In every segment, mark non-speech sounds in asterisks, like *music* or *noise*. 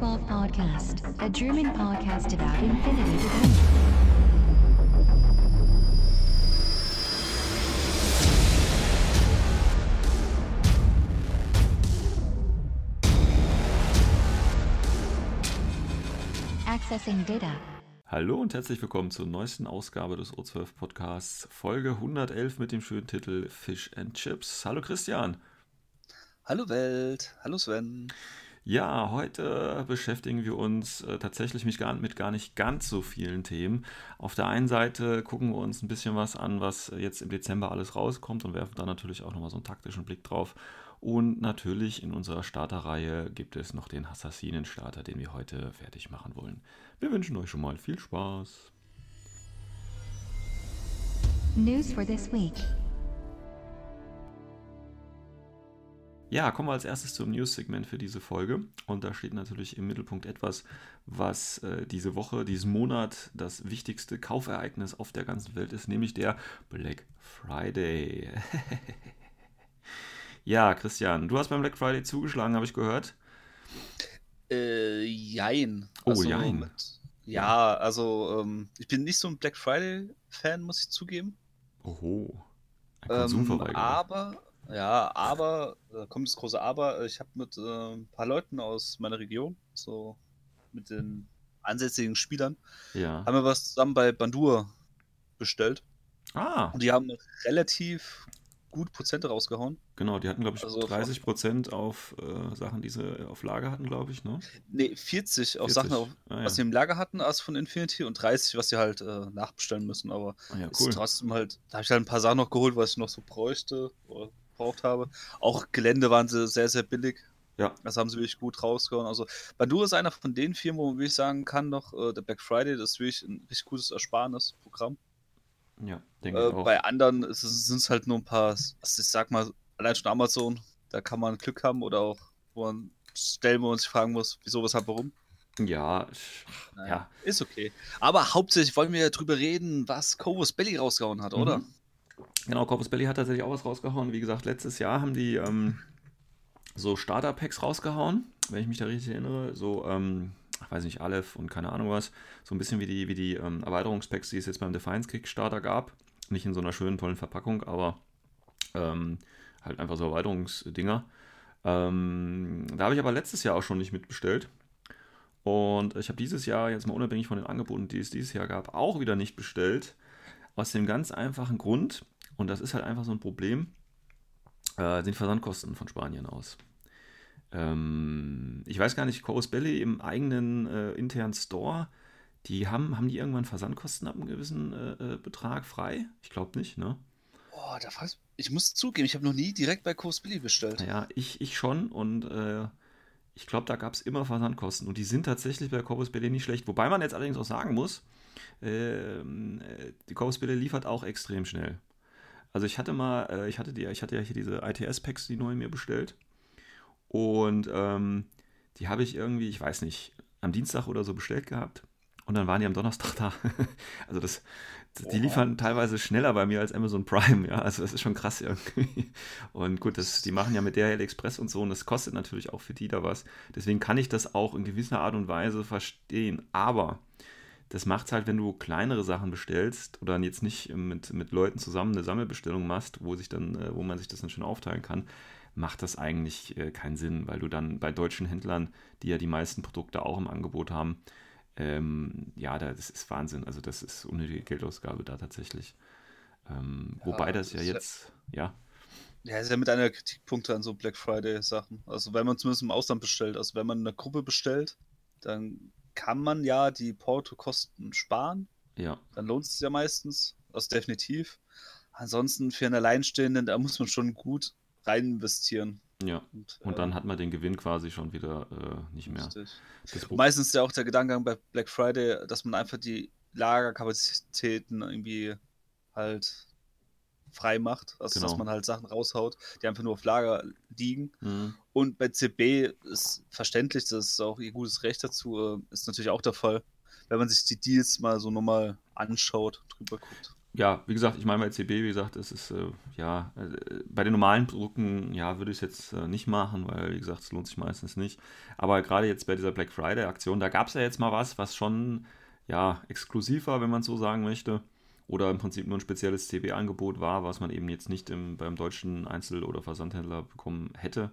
Welcome to the O12 Podcast, a German podcast about infinity. Accessing Data. Hallo und herzlich willkommen zur neuesten Ausgabe des O12 Podcasts, Folge 111 mit dem schönen Titel Fish and Chips. Hallo Christian. Hallo Welt, hallo Sven. Ja, heute beschäftigen wir uns äh, tatsächlich mit gar, mit gar nicht ganz so vielen Themen. Auf der einen Seite gucken wir uns ein bisschen was an, was jetzt im Dezember alles rauskommt und werfen dann natürlich auch nochmal so einen taktischen Blick drauf. Und natürlich in unserer Starterreihe gibt es noch den Assassinen-Starter, den wir heute fertig machen wollen. Wir wünschen euch schon mal viel Spaß. News for this week. Ja, kommen wir als erstes zum News-Segment für diese Folge. Und da steht natürlich im Mittelpunkt etwas, was äh, diese Woche, diesen Monat das wichtigste Kaufereignis auf der ganzen Welt ist, nämlich der Black Friday. *laughs* ja, Christian, du hast beim Black Friday zugeschlagen, habe ich gehört. Äh, jein. Oh, Also, jein. Ja, also ähm, ich bin nicht so ein Black Friday-Fan, muss ich zugeben. Oho. Ein Ähm, aber, ja, aber, da kommt das große Aber, ich habe mit äh, ein paar Leuten aus meiner Region, so mit den ansässigen Spielern, ja. haben wir was zusammen bei Bandur bestellt. Ah, Und die haben relativ gut Prozente rausgehauen. genau, die hatten, glaube ich, Also 30% auf äh, Sachen, die sie auf Lager hatten, glaube ich, ne? Ne, 40 auf 40. Sachen, auf, Ah, ja. was sie im Lager hatten, als von Infinity und 30, was sie halt äh, nachbestellen müssen. Aber Ah, ja, cool. trotzdem halt, da habe ich halt ein paar Sachen noch geholt, was ich noch so bräuchte oder braucht habe. Auch Gelände waren sie sehr, sehr billig. Ja. Das haben sie wirklich gut rausgehauen. Also Bandur ist einer von den Firmen, wo man wirklich sagen kann, noch äh, der Black Friday, das ist wirklich ein richtig gutes Ersparnisprogramm. Ja, denke Äh, ich auch. bei anderen sind es halt nur ein paar, also ich sag mal, allein schon Amazon, da kann man Glück haben oder auch, wo man stellen, wo man sich fragen muss, wieso, weshalb, warum. Ja, Naja, Ja. Ist okay. Aber hauptsächlich wollen wir ja drüber reden, was Cobus Belly rausgehauen hat, oder? Genau, Corpus Belly hat tatsächlich auch was rausgehauen. Wie gesagt, letztes Jahr haben die ähm, so Starter-Packs rausgehauen, wenn ich mich da richtig erinnere. So, ähm, ich weiß nicht, Aleph und keine Ahnung was. So ein bisschen wie die, wie die ähm, Erweiterungspacks, die es jetzt beim Defiance Kickstarter gab. Nicht in so einer schönen, tollen Verpackung, aber ähm, halt einfach so Erweiterungsdinger. Ähm, da habe ich aber letztes Jahr auch schon nicht mitbestellt. Und ich habe dieses Jahr, jetzt mal unabhängig von den Angeboten, die es dieses Jahr gab, auch wieder nicht bestellt. Aus dem ganz einfachen Grund, und das ist halt einfach so ein Problem, äh, sind Versandkosten von Spanien aus. Ähm, ich weiß gar nicht, Chorus Belly im eigenen äh, internen Store, die haben, haben die irgendwann Versandkosten ab einem gewissen äh, äh, Betrag frei? Ich glaube nicht, ne? Boah, da fragst ich muss zugeben, ich habe noch nie direkt bei Cobus Belly bestellt. Naja, ich, ich schon und äh, ich glaube, da gab es immer Versandkosten und die sind tatsächlich bei Corpus Belli nicht schlecht. Wobei man jetzt allerdings auch sagen muss, die Corpus Belli liefert auch extrem schnell. Also ich hatte mal, äh, ich hatte die, ich hatte ja hier diese ITS-Packs, die neu mir bestellt und ähm, die habe ich irgendwie, ich weiß nicht, am Dienstag oder so bestellt gehabt und dann waren die am Donnerstag da. *laughs* also das, die Oha. liefern teilweise schneller bei mir als Amazon Prime, ja. Also das ist schon krass irgendwie. *laughs* Und gut, das, die machen ja mit DHL Express und so und das kostet natürlich auch für die da was. Deswegen kann ich das auch in gewisser Art und Weise verstehen. Aber das macht es halt, wenn du kleinere Sachen bestellst oder jetzt nicht mit, mit Leuten zusammen eine Sammelbestellung machst, wo sich dann, äh, wo man sich das dann schön aufteilen kann, macht das eigentlich äh, keinen Sinn, weil du dann bei deutschen Händlern, die ja die meisten Produkte auch im Angebot haben, ähm, ja, da- das ist Wahnsinn. Also das ist unnötige Geldausgabe da tatsächlich. Ähm, Ja, wobei das das ja jetzt, ja, Ja, ist ja mit einer Kritikpunkte an so Black Friday-Sachen. Also wenn man zumindest im Ausland bestellt, also wenn man eine Gruppe bestellt, dann kann man ja die Portokosten sparen. ja, Dann lohnt es sich ja meistens. Also definitiv. Ansonsten für einen Alleinstehenden, da muss man schon gut rein investieren. ja. Und, Und äh, dann hat man den Gewinn quasi schon wieder äh, nicht mehr. Das Meistens ist ja auch der Gedankengang bei Black Friday, dass man einfach die Lagerkapazitäten irgendwie halt frei macht. Also Genau. dass man halt Sachen raushaut, die einfach nur auf Lager liegen. Mhm. Und bei CB ist verständlich, das ist auch ihr gutes Recht dazu, äh, ist natürlich auch der Fall, wenn man sich die Deals mal so nochmal anschaut, drüber guckt. ja, wie gesagt, ich meine bei CB, wie gesagt, es ist, äh, ja, äh, bei den normalen Produkten, ja, würde ich es jetzt äh, nicht machen, weil, wie gesagt, es lohnt sich meistens nicht. Aber gerade jetzt bei dieser Black Friday-Aktion, da gab es ja jetzt mal was, was schon, ja, exklusiv war, wenn man so sagen möchte. Oder im Prinzip nur ein spezielles CB-Angebot war, was man eben jetzt nicht im, beim deutschen Einzel- oder Versandhändler bekommen hätte.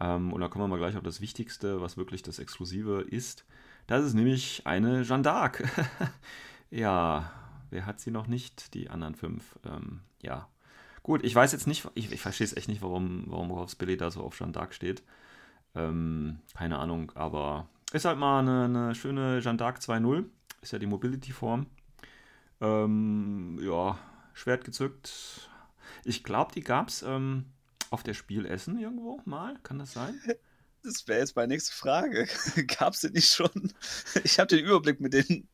Ähm, und da kommen wir mal gleich auf das Wichtigste, was wirklich das Exklusive ist. Das ist nämlich eine Jeanne d'Arc. *laughs* ja, Wer hat sie noch nicht? Die anderen fünf. Ähm, ja. Gut, ich weiß jetzt nicht, ich, ich verstehe es echt nicht, warum, warum Wolfs Billy da so auf Jeanne d'Arc steht. Ähm, keine Ahnung, aber ist halt mal eine, eine schöne Jeanne d'Arc 2.0. Ist ja die Mobility-Form. Ähm, ja, Schwert gezückt. Ich glaube, die gab es ähm, auf der Spielessen irgendwo mal. Kann das sein? Das wäre jetzt meine nächste Frage. *laughs* Gab es denn nicht schon? Ich habe den Überblick mit den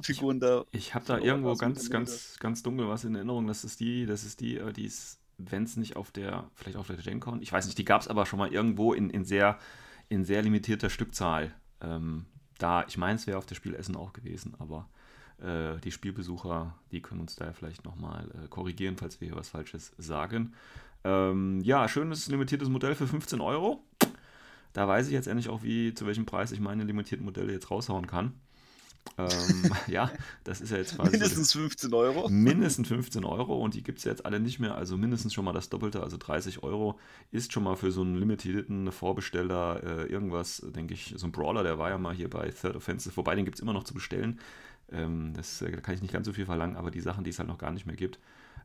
Figuren da. Ich habe da irgendwo ganz, ganz, ganz dunkel was in Erinnerung. Das ist die, das ist die, äh, die ist, wenn es nicht auf der, vielleicht auf der GenCon, ich weiß nicht, die gab es aber schon mal irgendwo in, in, sehr, in sehr limitierter Stückzahl. Ähm, da, ich meine, es wäre auf der Spielessen auch gewesen, aber äh, die Spielbesucher, die können uns da vielleicht nochmal äh, korrigieren, falls wir hier was Falsches sagen. Ähm, ja, schönes limitiertes Modell für 15 Euro. Da weiß ich jetzt endlich auch, wie, zu welchem Preis ich meine limitierten Modelle jetzt raushauen kann. ähm, *laughs* ja, das ist ja jetzt quasi. Mindestens 15 Euro. Mindestens 15 Euro und die gibt es jetzt alle nicht mehr. Also mindestens schon mal das Doppelte, also 30 Euro ist schon mal für so einen limitierten Vorbesteller äh, irgendwas, denke ich. So ein Brawler, der war ja mal hier bei Third Offensive, wobei den gibt es immer noch zu bestellen. Ähm, das äh, kann ich nicht ganz so viel verlangen, aber die Sachen, die es halt noch gar nicht mehr gibt.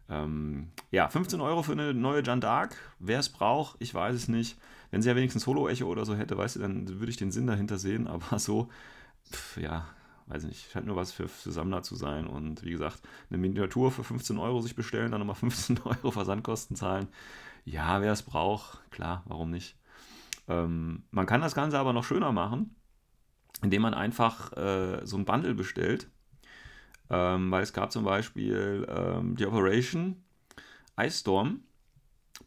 Ähm, ja, 15 Euro für eine neue Jeanne d'Arc. Wer es braucht, ich weiß es nicht. Wenn sie ja wenigstens Holo-Echo oder so hätte, weißt du, dann würde ich den Sinn dahinter sehen, *laughs* aber so, pf, ja, weiß nicht, scheint nur was für, für Sammler zu sein. Und wie gesagt, eine Miniatur für 15 Euro sich bestellen, dann nochmal *laughs* 15 Euro Versandkosten zahlen. Ja, wer es braucht, klar, warum nicht. Ähm, man kann das Ganze aber noch schöner machen, indem man einfach äh, so ein Bundle bestellt. Ähm, weil es gab zum Beispiel ähm, die Operation Ice Storm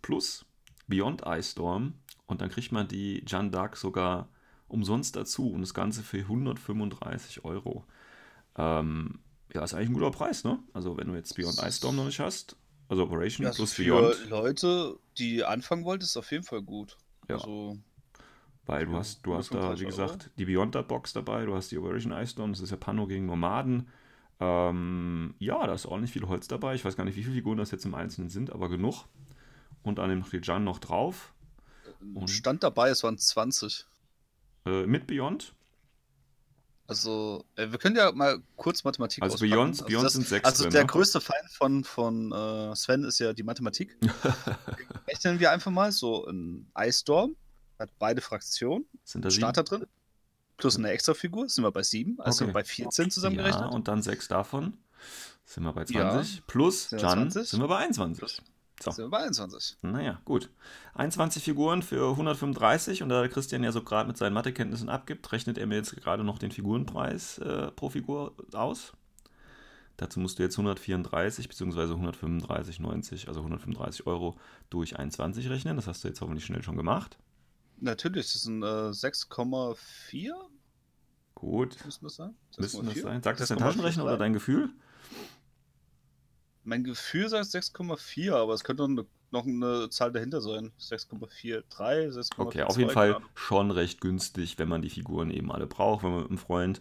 plus Beyond Ice Storm und dann kriegt man die Jeanne d'Arc sogar umsonst dazu und das Ganze für 135 Euro. Ähm, ja, ist eigentlich ein guter Preis, ne? Also wenn du jetzt Beyond Ice Storm noch nicht hast, also Operation ja, plus für Beyond. Für Leute, die anfangen wollten, ist auf jeden Fall gut. Ja. Also, weil du hast, du hast da, wie gesagt, die Beyond Box dabei, du hast die Operation Ice Storm, das ist ja Pano gegen Nomaden. Ähm, ja, da ist ordentlich viel Holz dabei. Ich weiß gar nicht, wie viele Figuren das jetzt im Einzelnen sind, aber genug. Und an dem Rijan noch drauf. Und Stand dabei, es waren 20. Äh, mit Beyond? Also, äh, wir können ja mal kurz Mathematik Also Beyond, also Beyond das, sind sechs. Also, drin, der ne? größte Feind von, von äh, Sven ist ja die Mathematik. *laughs* Rechnen wir einfach mal so ein Ice Storm, hat beide Fraktionen. Sind da Starter drin. Plus eine Extra-Figur, sind wir bei sieben, also okay. bei 14 zusammengerechnet. Ja, und dann sechs davon. Sind wir bei 20. Ja. Plus Jan sind wir bei 21. Plus so. Sind wir bei 21. Naja, gut. 21 Figuren für 135 und da Christian ja so gerade mit seinen Mathekenntnissen abgibt, rechnet er mir jetzt gerade noch den Figurenpreis äh, pro Figur aus. Dazu musst du jetzt 134 bzw. 135,90, also 135 Euro durch 21 rechnen. Das hast du jetzt hoffentlich schnell schon gemacht. Natürlich, das sind äh, 6,4. Gut. Müssen das sein? Müssen das sein? Sagt das dein Taschenrechner oder dein Gefühl? Mein Gefühl sagt 6,4, aber es könnte noch eine Zahl dahinter sein. 6,43, 6,4. Okay, auf jeden Fall schon recht günstig, wenn man die Figuren eben alle braucht, wenn man mit einem Freund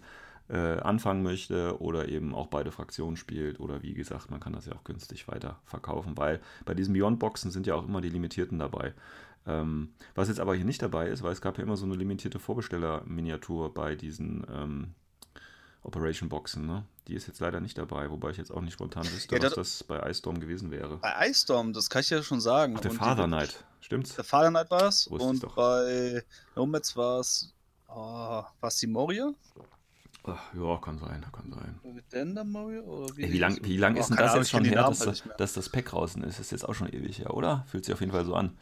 äh, anfangen möchte oder eben auch beide Fraktionen spielt oder wie gesagt, man kann das ja auch günstig weiter verkaufen, weil bei diesen Beyond-Boxen sind ja auch immer die Limitierten dabei. Ähm, was jetzt aber hier nicht dabei ist, weil es gab ja immer so eine limitierte Vorbesteller-Miniatur bei diesen ähm, Operation Boxen, ne? Die ist jetzt leider nicht dabei, wobei ich jetzt auch nicht spontan wüsste, ja, was das bei Ice Storm gewesen wäre. Bei Ice Storm, das kann ich ja schon sagen. Ach, der Father Knight, stimmt's? Der Father Knight war es. Und bei Nomads war es. Oh, war es die Moria? Ach, ja, kann sein, kann sein. Dender Moria? Oder wie, Ey, wie lang, wie lang oh, ist denn das jetzt schon her, dass, das, dass das Pack draußen ist? Das ist jetzt auch schon ewig her, oder? Fühlt sich auf jeden Fall so an.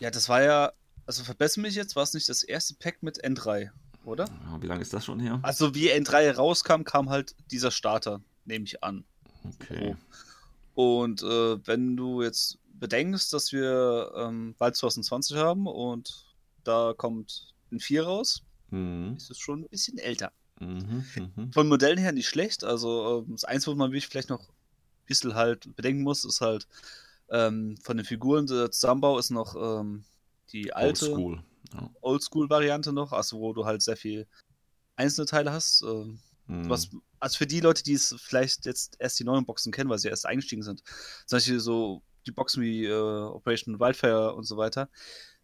Ja, das war ja. Also verbessere mich jetzt, war es nicht das erste Pack mit N3? oder? Ja, wie lange ist das schon her? Also wie N3 rauskam, kam halt dieser Starter, nehme ich an. Okay. So. Und äh, wenn du jetzt bedenkst, dass wir ähm, bald 2020 haben und da kommt ein 4 raus, mhm. ist es schon ein bisschen älter. Mhm, mh. Von Modellen her nicht schlecht. Also ähm, das Eins, wo man wirklich vielleicht noch bisschen halt bedenken muss, ist halt ähm, von den Figuren, der Zusammenbau ist noch ähm, die alte Oldschool. Ja. Oldschool-Variante noch, also wo du halt sehr viel einzelne Teile hast. Ähm, Hm. was, also für die Leute, die es vielleicht jetzt erst die neuen Boxen kennen, weil sie erst eingestiegen sind, zum Beispiel so die Boxen wie äh, Operation Wildfire und so weiter,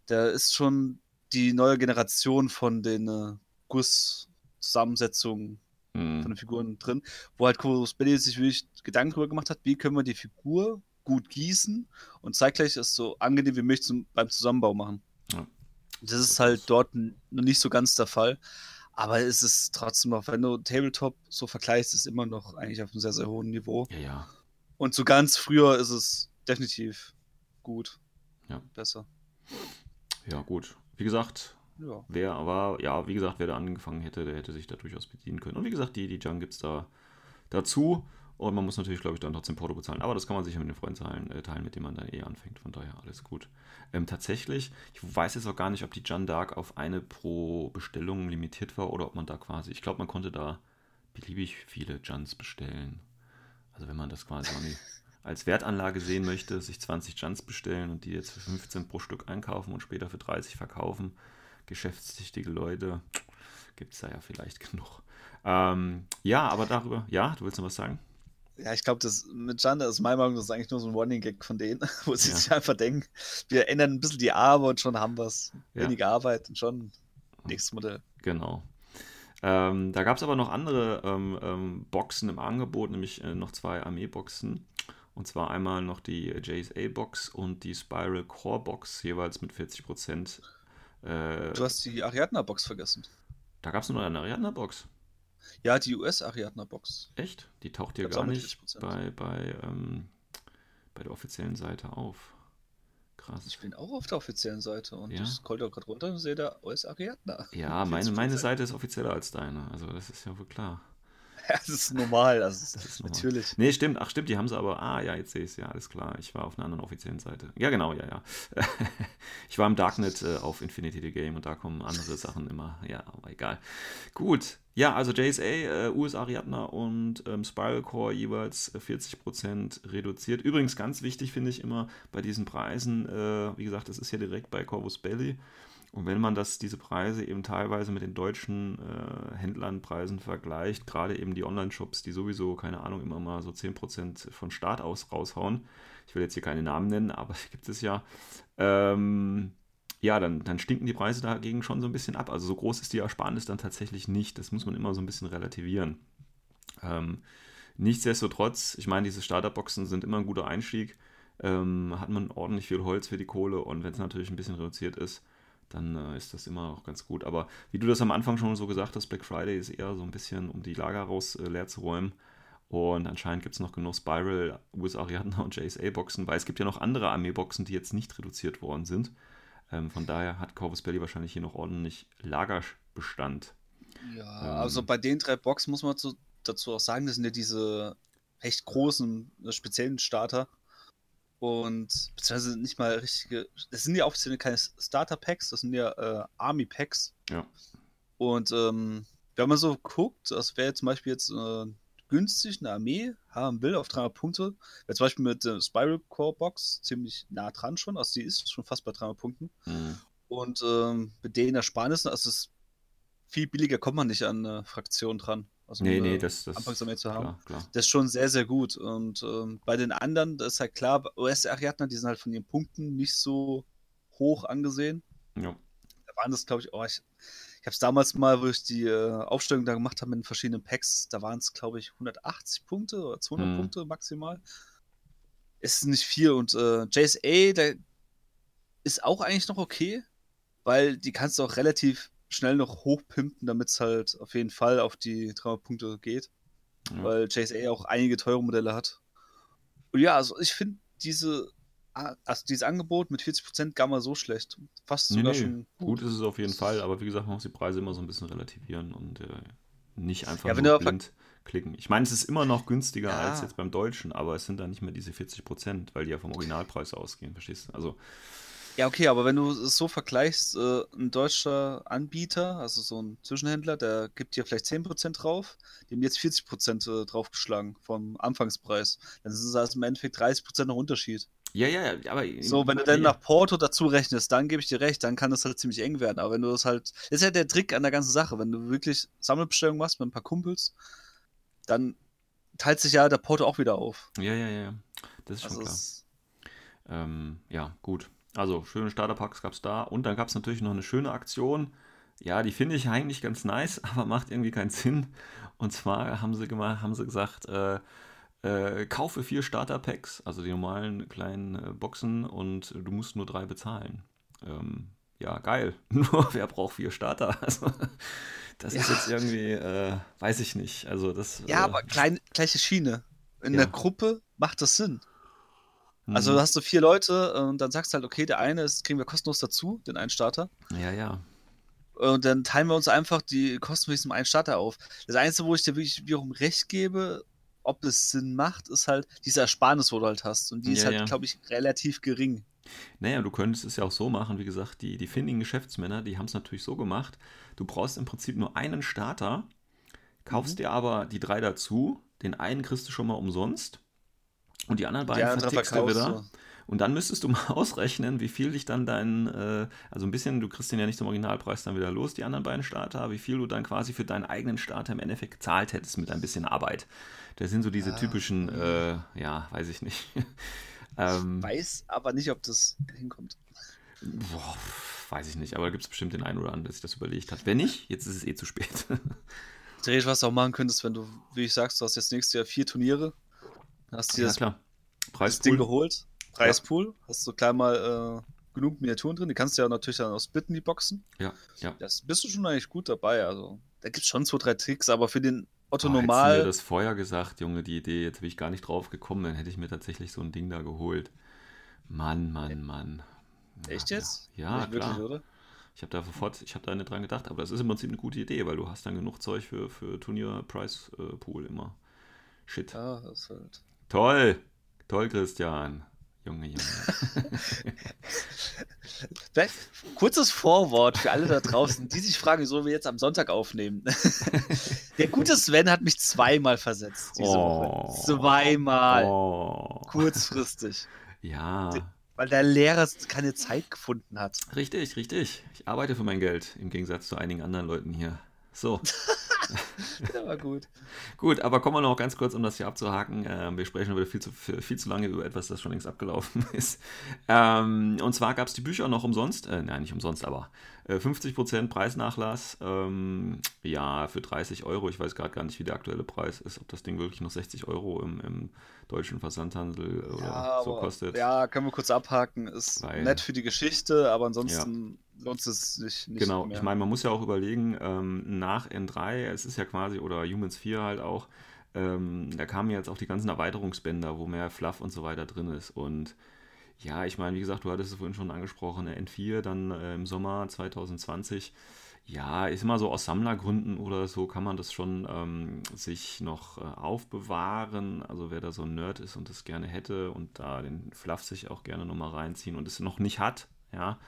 da ist schon die neue Generation von den äh, Guss-Zusammensetzungen Hm. von den Figuren drin, wo halt Corvus Belli sich wirklich Gedanken darüber gemacht hat, wie können wir die Figur gut gießen und zeitgleich es so angenehm wie möglich zum, beim Zusammenbau machen. Ja. Das ist halt dort noch nicht so ganz der Fall. Aber es ist trotzdem noch, wenn du Tabletop so vergleichst, ist immer noch eigentlich auf einem sehr, sehr hohen Niveau. Ja, ja. Und so ganz früher ist es definitiv gut. Ja. Besser. Ja, gut. Wie gesagt, Ja. wer war, ja, wie gesagt, wer da angefangen hätte, der hätte sich da durchaus bedienen können. Und wie gesagt, die, die Junk gibt es da dazu. Und man muss natürlich, glaube ich, dann trotzdem Porto bezahlen. Aber das kann man sicher mit den Freunden teilen, äh, teilen, mit dem man dann eh anfängt. Von daher alles gut. Ähm, tatsächlich, ich weiß jetzt auch gar nicht, ob die Jan Dark auf eine pro Bestellung limitiert war oder ob man da quasi, ich glaube, man konnte da beliebig viele Juns bestellen. Also wenn man das quasi *laughs* als Wertanlage sehen möchte, sich 20 Juns bestellen und die jetzt für 15 pro Stück einkaufen und später für 30 verkaufen, geschäftstüchtige Leute, gibt es da ja vielleicht *laughs* genug. Ähm, ja, aber darüber, ja, du willst noch was sagen? Ja, ich glaube, das mit Janda ist meiner Meinung nach das ist eigentlich nur so ein Running Gag von denen, *laughs* wo sie Ja. sich einfach denken, wir ändern ein bisschen die Arme und schon haben wir es. Ja. Weniger Arbeit und schon nächstes Modell. Genau. Ähm, da gab es aber noch andere ähm, ähm, Boxen im Angebot, nämlich äh, noch zwei Armeeboxen. Und zwar einmal noch die JSA-Box und die Spiral Core-Box, jeweils mit 40%. Äh, Du hast die Ariadna-Box vergessen. da gab es nur noch eine Ariadna-Box. Ja, die US-Ariadna-Box. Echt? Die taucht Gab's gar nicht 40%. bei, bei, ähm, bei der offiziellen Seite auf. Krass. Ich bin auch auf der offiziellen Seite und Ja. ich scroll da gerade runter und sehe da US-Ariadna. Ja, *laughs* meine, 40%. meine Seite ist offizieller als deine. Also das ist ja wohl klar. Ja, *laughs* das ist normal. Also, Das ist normal. natürlich. Nee, stimmt. Ach, stimmt, die haben sie aber. Ah, ja, jetzt sehe ich es. Ja, alles klar. Ich war auf einer anderen offiziellen Seite. Ja, genau, ja, ja. *laughs* ich war im Darknet äh, auf Infinity the Game und da kommen andere Sachen immer. Ja, aber egal. Gut. Ja, also JSA, äh, US Ariadna und ähm, Spiral Core jeweils äh, 40% reduziert. Übrigens ganz wichtig finde ich immer bei diesen Preisen, äh, wie gesagt, das ist ja direkt bei Corvus Belly. Und wenn man das, diese Preise eben teilweise mit den deutschen äh, Händlernpreisen vergleicht, gerade eben die Online-Shops, die sowieso, keine Ahnung, immer mal so 10% von Start aus raushauen, ich will jetzt hier keine Namen nennen, aber *laughs* gibt es ja, ähm, ja, dann, dann stinken die Preise dagegen schon so ein bisschen ab. Also so groß ist die Ersparnis dann tatsächlich nicht. Das muss man immer so ein bisschen relativieren. Ähm, nichtsdestotrotz, ich meine, diese Starterboxen sind immer ein guter Einstieg. Ähm, hat man ordentlich viel Holz für die Kohle und wenn es natürlich ein bisschen reduziert ist, dann äh, ist das immer auch ganz gut. Aber wie du das am Anfang schon so gesagt hast, Black Friday ist eher so ein bisschen, um die Lager raus äh, leer zu räumen. Und anscheinend gibt es noch genug Spiral, US Ariadna und JSA-Boxen, weil es gibt ja noch andere Armee-Boxen, die jetzt nicht reduziert worden sind. Ähm, von daher hat Corvus Belly wahrscheinlich hier noch ordentlich Lagerbestand. Ja, Ähm. also bei den drei Boxen muss man zu, dazu auch sagen, das sind ja diese recht großen, äh, speziellen Starter. Und beziehungsweise nicht mal richtige. Das sind ja offiziell keine Starter-Packs, das sind ja äh, Army-Packs. Ja. Und ähm, wenn man so guckt, das wäre zum Beispiel jetzt äh, günstig eine Armee haben will auf 300 Punkte, wäre zum Beispiel mit der Spiral Core Box ziemlich nah dran schon, also die ist schon fast bei 300 Punkten. Mhm. Und ähm, mit den Ersparnissen, also es ist viel billiger kommt man nicht an eine Fraktion dran. Also Nee, nee, das, das Anfangsarmee zu haben. klar, klar. Das ist schon sehr, sehr gut. Und ähm, bei den anderen, das ist halt klar, US-Ariadner, die sind halt von ihren Punkten nicht so hoch angesehen. Ja. Da waren das, glaube ich, oh, ich, ich habe es damals mal, wo ich die äh, Aufstellung da gemacht habe mit den verschiedenen Packs, da waren es, glaube ich, 180 Punkte oder 200 Hm. Punkte maximal. Ist nicht viel. Und äh, JSA, der ist auch eigentlich noch okay, weil die kannst du auch relativ schnell noch hochpimpen, damit es halt auf jeden Fall auf die 300 Punkte geht Ja. weil JSA auch einige teure Modelle hat. Und ja, also ich finde diese, also dieses Angebot mit 40% gar mal so schlecht. Fast Nee, sogar nee, schon Gut ist es auf jeden Fall, aber wie gesagt, man muss die Preise immer so ein bisschen relativieren und äh, nicht einfach Ja, nur blind klicken. Ich meine, es ist immer noch günstiger Ja. als jetzt beim Deutschen, aber es sind dann nicht mehr diese 40 Prozent, weil die ja vom Originalpreis ausgehen, verstehst du? Also, Ja, okay, aber wenn du es so vergleichst, äh, ein deutscher Anbieter, also so ein Zwischenhändler, der gibt dir vielleicht 10% drauf, die haben jetzt 40% äh, draufgeschlagen vom Anfangspreis. Dann ist es also im Endeffekt 30% noch Unterschied. Ja, ja, ja, aber. So, wenn du dann nach Porto dazu rechnest, dann gebe ich dir recht, dann kann das halt ziemlich eng werden. Aber wenn du das halt, das ist ja der Trick an der ganzen Sache, wenn du wirklich Sammelbestellung machst mit ein paar Kumpels, dann teilt sich ja der Porto auch wieder auf. Ja, ja, ja. Das ist schon Also klar. es, Ähm, ja, gut. Also, schöne Starterpacks gab es da. Und dann gab es natürlich noch eine schöne Aktion. Ja, die finde ich eigentlich ganz nice, *laughs* aber macht irgendwie keinen Sinn. Und zwar haben sie, gemacht, haben sie gesagt, äh, äh, kaufe vier Starterpacks, also die normalen kleinen äh, Boxen, und du musst nur drei bezahlen. Ähm, ja, geil. *laughs* Nur wer braucht vier Starter? *laughs* Also, das ist Ja. jetzt irgendwie, äh, weiß ich nicht. Also, das. ja, äh, aber klein, gleiche Schiene. In Ja. der Gruppe macht das Sinn. Also hast du vier Leute und dann sagst du halt, okay, der eine ist, kriegen wir kostenlos dazu, den einen Starter. Ja, ja. Und dann teilen wir uns einfach die Kosten für diesen einen Starter auf. Das Einzige, wo ich dir wirklich wiederum recht gebe, ob es Sinn macht, ist halt diese Ersparnis, wo du halt hast. Und die ist Ja, halt, ja. glaube ich, relativ gering. Naja, du könntest es ja auch so machen, wie gesagt, die, die findigen Geschäftsmänner, die haben es natürlich so gemacht, du brauchst im Prinzip nur einen Starter, kaufst Mhm. dir aber die drei dazu, den einen kriegst du schon mal umsonst und die anderen beiden andere vertickst du wieder. du. Und dann müsstest du mal *laughs* ausrechnen, wie viel dich dann dein, äh, also ein bisschen, du kriegst den ja nicht zum Originalpreis dann wieder los, die anderen beiden Starter, wie viel du dann quasi für deinen eigenen Starter im Endeffekt gezahlt hättest mit ein bisschen Arbeit. Das sind so diese Ah, typischen, äh, ja, weiß ich nicht. *laughs* ähm, Weiß aber nicht, ob das hinkommt. Boah, weiß ich nicht, aber da gibt es bestimmt den einen oder anderen, der sich das überlegt hat. Wenn nicht, jetzt ist es eh zu spät. *laughs* Theoretisch, was du auch machen könntest, wenn du, wie ich sagst, du hast jetzt nächstes Jahr vier Turniere, hast dir ja, das, klar. das Ding Preispool. geholt, Preispool, hast du gleich mal äh, genug Miniaturen drin, die kannst du ja natürlich dann auch splitten, die Boxen. Ja, ja. Das bist du schon eigentlich gut dabei. Also, da gibt es schon zwei, drei Tricks, aber für den Otto Boah, hättest du normal. mir das vorher gesagt, Junge, die Idee, jetzt bin ich gar nicht drauf gekommen, dann hätte ich mir tatsächlich so ein Ding da geholt. Mann, Mann, Mann. Echt Ja, jetzt? Ja, Nicht klar. wirklich, oder? Ich habe da sofort, ich habe da nicht dran gedacht, aber das ist im Prinzip eine gute Idee, weil du hast dann genug Zeug für, für Turnier-Price-Pool immer. Shit. Ja, das ist halt. Toll! Toll, Christian. Junge, Junge. *laughs* Vielleicht Kurzes Vorwort für alle da draußen, die sich fragen, wieso wir jetzt am Sonntag aufnehmen. *laughs* Der gute Sven hat mich zweimal versetzt diese Oh. Woche. Zweimal. Oh. Kurzfristig. Ja. Weil der Lehrer keine Zeit gefunden hat. Richtig, richtig. Ich arbeite für mein Geld, im Gegensatz zu einigen anderen Leuten hier. So, *laughs* *laughs* Der war gut. gut, aber kommen wir noch ganz kurz, um das hier abzuhaken. Ähm, wir sprechen wieder viel zu, viel zu lange über etwas, das schon längst abgelaufen *laughs* ist. Ähm, und zwar gab es die Bücher noch umsonst, äh, nein, nicht umsonst, aber 50% Preisnachlass. Ähm, ja, für 30 Euro. Ich weiß gerade gar nicht, wie der aktuelle Preis ist, ob das Ding wirklich noch 60 Euro im, im deutschen Versandhandel oder Ja, so aber- kostet. Ja, können wir kurz abhaken. Ist Weil- nett für die Geschichte, aber ansonsten lohnt es sich nicht. Genau, mehr. ich meine, man muss ja auch überlegen, ähm, nach N3, es ist ja quasi, oder Humans 4 halt auch, ähm, da kamen jetzt auch die ganzen Erweiterungsbänder, wo mehr Fluff und so weiter drin ist. Und ja, ich meine, wie gesagt, du hattest es vorhin schon angesprochen, der N4 dann äh, im Sommer 2020. Ja, ist immer so aus Sammlergründen oder so kann man das schon ähm, sich noch äh, aufbewahren. Also wer da so ein Nerd ist und das gerne hätte und da den Fluff sich auch gerne nochmal reinziehen und es noch nicht hat, ja,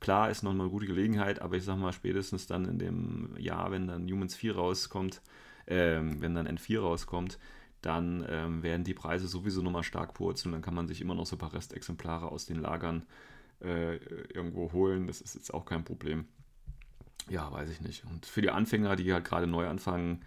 klar ist nochmal eine gute Gelegenheit, aber ich sag mal, spätestens dann in dem Jahr, wenn dann Humans 4 rauskommt, ähm, wenn dann N4 rauskommt, dann ähm, werden die Preise sowieso nochmal stark purzeln. Dann kann man sich immer noch so ein paar Restexemplare aus den Lagern äh, irgendwo holen. Das ist jetzt auch kein Problem. Ja, weiß ich nicht. Und für die Anfänger, die halt gerade neu anfangen,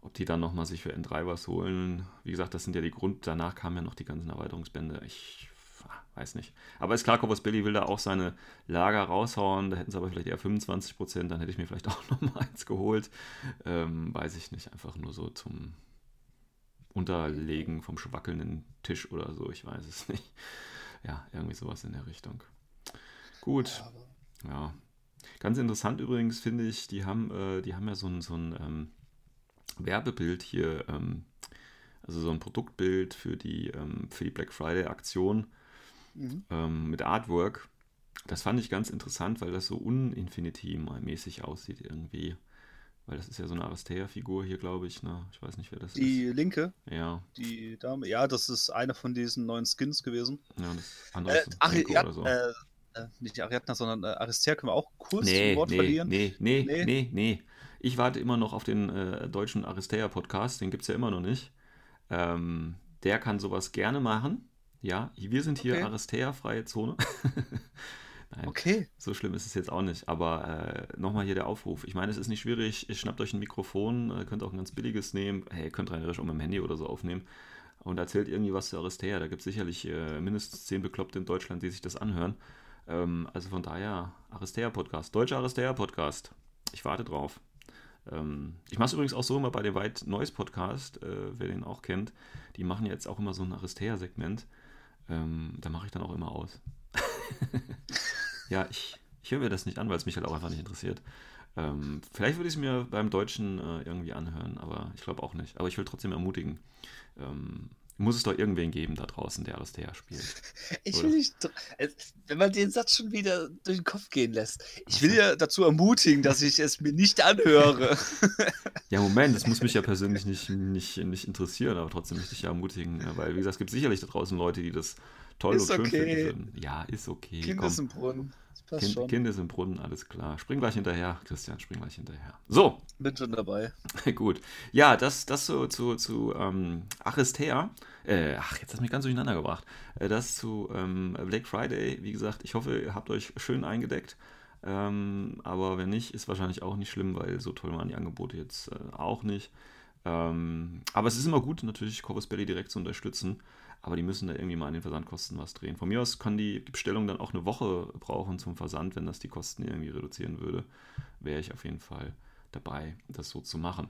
ob die dann nochmal sich für N3 was holen. Wie gesagt, das sind ja die Grund. Danach kamen ja noch die ganzen Erweiterungsbände. Ich ah, weiß nicht. Aber ist klar, Corpus Billy will da auch seine Lager raushauen. Da hätten sie aber vielleicht eher 25 Prozent. Dann hätte ich mir vielleicht *laughs* auch nochmal eins geholt. Ähm, weiß ich nicht. Einfach nur so zum Unterlegen vom schwackelnden Tisch oder so. Ich weiß es nicht. Ja, irgendwie sowas in der Richtung. Gut. Ja. Ganz interessant übrigens finde ich, die haben, äh, die haben ja so ein, so ein ähm, Werbebild hier, ähm, also so ein Produktbild für die, ähm, für die Black Friday Aktion Mhm. ähm, mit Artwork. Das fand ich ganz interessant, weil das so uninfinity-mäßig aussieht irgendwie. Weil das ist ja so eine Aristea-Figur hier, glaube ich. Ne? Ich weiß nicht, wer das Die linke, ist. Ja, die Dame, ja, das ist einer von diesen neuen Skins gewesen. ja das andere Äh, ja, oder so. äh, äh, nicht Ariadna, sondern äh, Aristea können wir auch kurz Nee, Wort nee, verlieren. nee, nee, Nee? nee, nee. Ich warte immer noch auf den äh, deutschen Aristea-Podcast, den gibt es ja immer noch nicht. Ähm, der kann sowas gerne machen. Ja, wir sind hier Okay. Aristea-freie Zone. *laughs* Nein, Okay. so schlimm ist es jetzt auch nicht. Aber äh, nochmal hier der Aufruf. Ich meine, es ist nicht schwierig. Schnappt euch ein Mikrofon, äh, könnt auch ein ganz billiges nehmen. Hey, ihr könnt rein auch mit dem Handy oder so aufnehmen. Und erzählt irgendwie was zu Aristea. Da gibt es sicherlich äh, mindestens zehn Bekloppte in Deutschland, die sich das anhören. Ähm, also von daher, Aristea-Podcast. Deutscher Aristea-Podcast. Ich warte drauf. Ähm, ich mache es übrigens auch so immer bei dem White Noise Podcast, äh, wer den auch kennt. Die machen jetzt auch immer so ein Aristea-Segment. Ähm, da mache ich dann auch immer aus. *laughs* ja, ich, ich höre mir das nicht an, weil es mich halt auch einfach nicht interessiert. Ähm, vielleicht würde ich es mir beim Deutschen äh, irgendwie anhören, aber ich glaube auch nicht. Aber ich will trotzdem ermutigen. Ähm, muss es doch irgendwen geben da draußen, der Aristea spielt. *laughs* Ich Oder? will nicht, äh, wenn man den Satz schon wieder durch den Kopf gehen lässt. Ich will ja dazu ermutigen, dass ich es mir nicht anhöre. *laughs* Ja, Moment, das muss mich ja persönlich nicht, nicht, nicht interessieren, aber trotzdem möchte ich ja ermutigen, ja, weil, wie gesagt, es gibt sicherlich da draußen Leute, die das toll Ist und schön okay. finden würden. Ja, ist okay. Kind komm. ist im Brunnen. Das passt kind, schon. kind ist im Brunnen, alles klar. Spring gleich hinterher, Christian, spring gleich hinterher. So, Bin schon dabei. *laughs* gut. Ja, das, das so zu, zu ähm, Aristea. Äh, ach, jetzt hast du mich ganz durcheinander gebracht. Äh, das zu ähm, Black Friday. Wie gesagt, ich hoffe, ihr habt euch schön eingedeckt. Ähm, aber wenn nicht, ist wahrscheinlich auch nicht schlimm, weil so toll waren die Angebote jetzt äh, auch nicht. Ähm, aber es ist immer gut, natürlich Corvus Belly direkt zu unterstützen. Aber die müssen da irgendwie mal an den Versandkosten was drehen. Von mir aus kann die Bestellung dann auch eine Woche brauchen zum Versand, wenn das die Kosten irgendwie reduzieren würde. Wäre ich auf jeden Fall dabei, das so zu machen.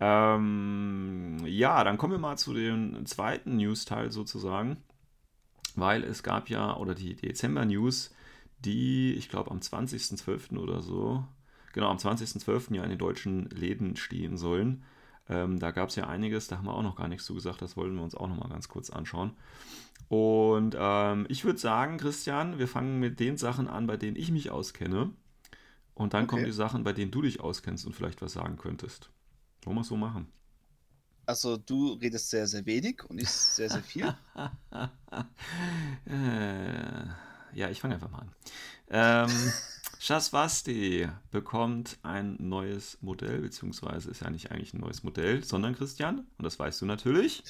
Ähm, ja, dann kommen wir mal zu dem zweiten News-Teil sozusagen, weil es gab ja, oder die Dezember-News, die, ich glaube, am 20.12. oder so, genau, am 20.12. ja in den deutschen Läden stehen sollen. Ähm, da gab es ja einiges, da haben wir auch noch gar nichts zu gesagt, das wollen wir uns auch noch mal ganz kurz anschauen. Und ähm, ich würde sagen, Christian, wir fangen mit den Sachen an, bei denen ich mich auskenne. Und dann kommen Okay. die Sachen, bei denen du dich auskennst und vielleicht was sagen könntest. Wollen wir es so machen? Also du redest sehr, sehr wenig und ich sehr, sehr viel. *laughs* äh, ja, ich fange einfach mal an. Ähm, *laughs* Shaswasti bekommt ein neues Modell, beziehungsweise ist ja nicht eigentlich ein neues Modell, sondern Christian, und das weißt du natürlich,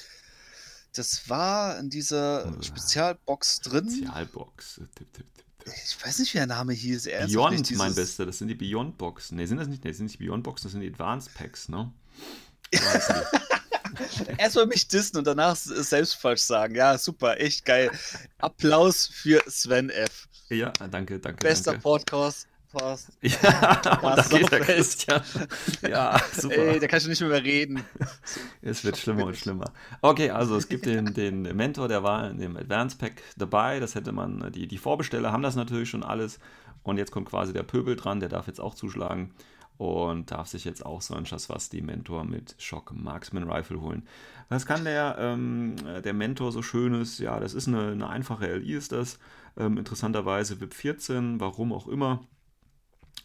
Das war in dieser Spezialbox drin. Spezialbox. Tipp, tipp, tipp, tipp. Ich weiß nicht, wie der Name hieß. Ernsthaft Beyond, nicht mein dieses- Bester, das sind die Beyond Boxen. Ne, sind das nicht? Ne, das sind nicht die Beyond Boxen, das sind die Advanced Packs, ne? *laughs* Erstmal mich dissen und danach selbst falsch sagen. Ja, super, echt geil. Applaus für Sven F. ja, danke, danke. Bester danke. Podcast. Fast. *laughs* Ja, und da geht der. Christian. Ja, *laughs* super. Ey, da kannst du nicht mehr, mehr reden. Es wird schlimmer und schlimmer. Okay, also es gibt den, den Mentor, der war in dem Advanced Pack dabei. Das hätte man, die, die Vorbesteller haben das natürlich schon alles. Und jetzt kommt quasi der Pöbel dran, der darf jetzt auch zuschlagen und darf sich jetzt auch so ein Schaswasti Mentor mit Shock Marksman Rifle holen. Was kann der, ähm, der Mentor so Schönes? Ja, das ist eine, eine einfache LI, ist das. Ähm, interessanterweise VIP 14, warum auch immer.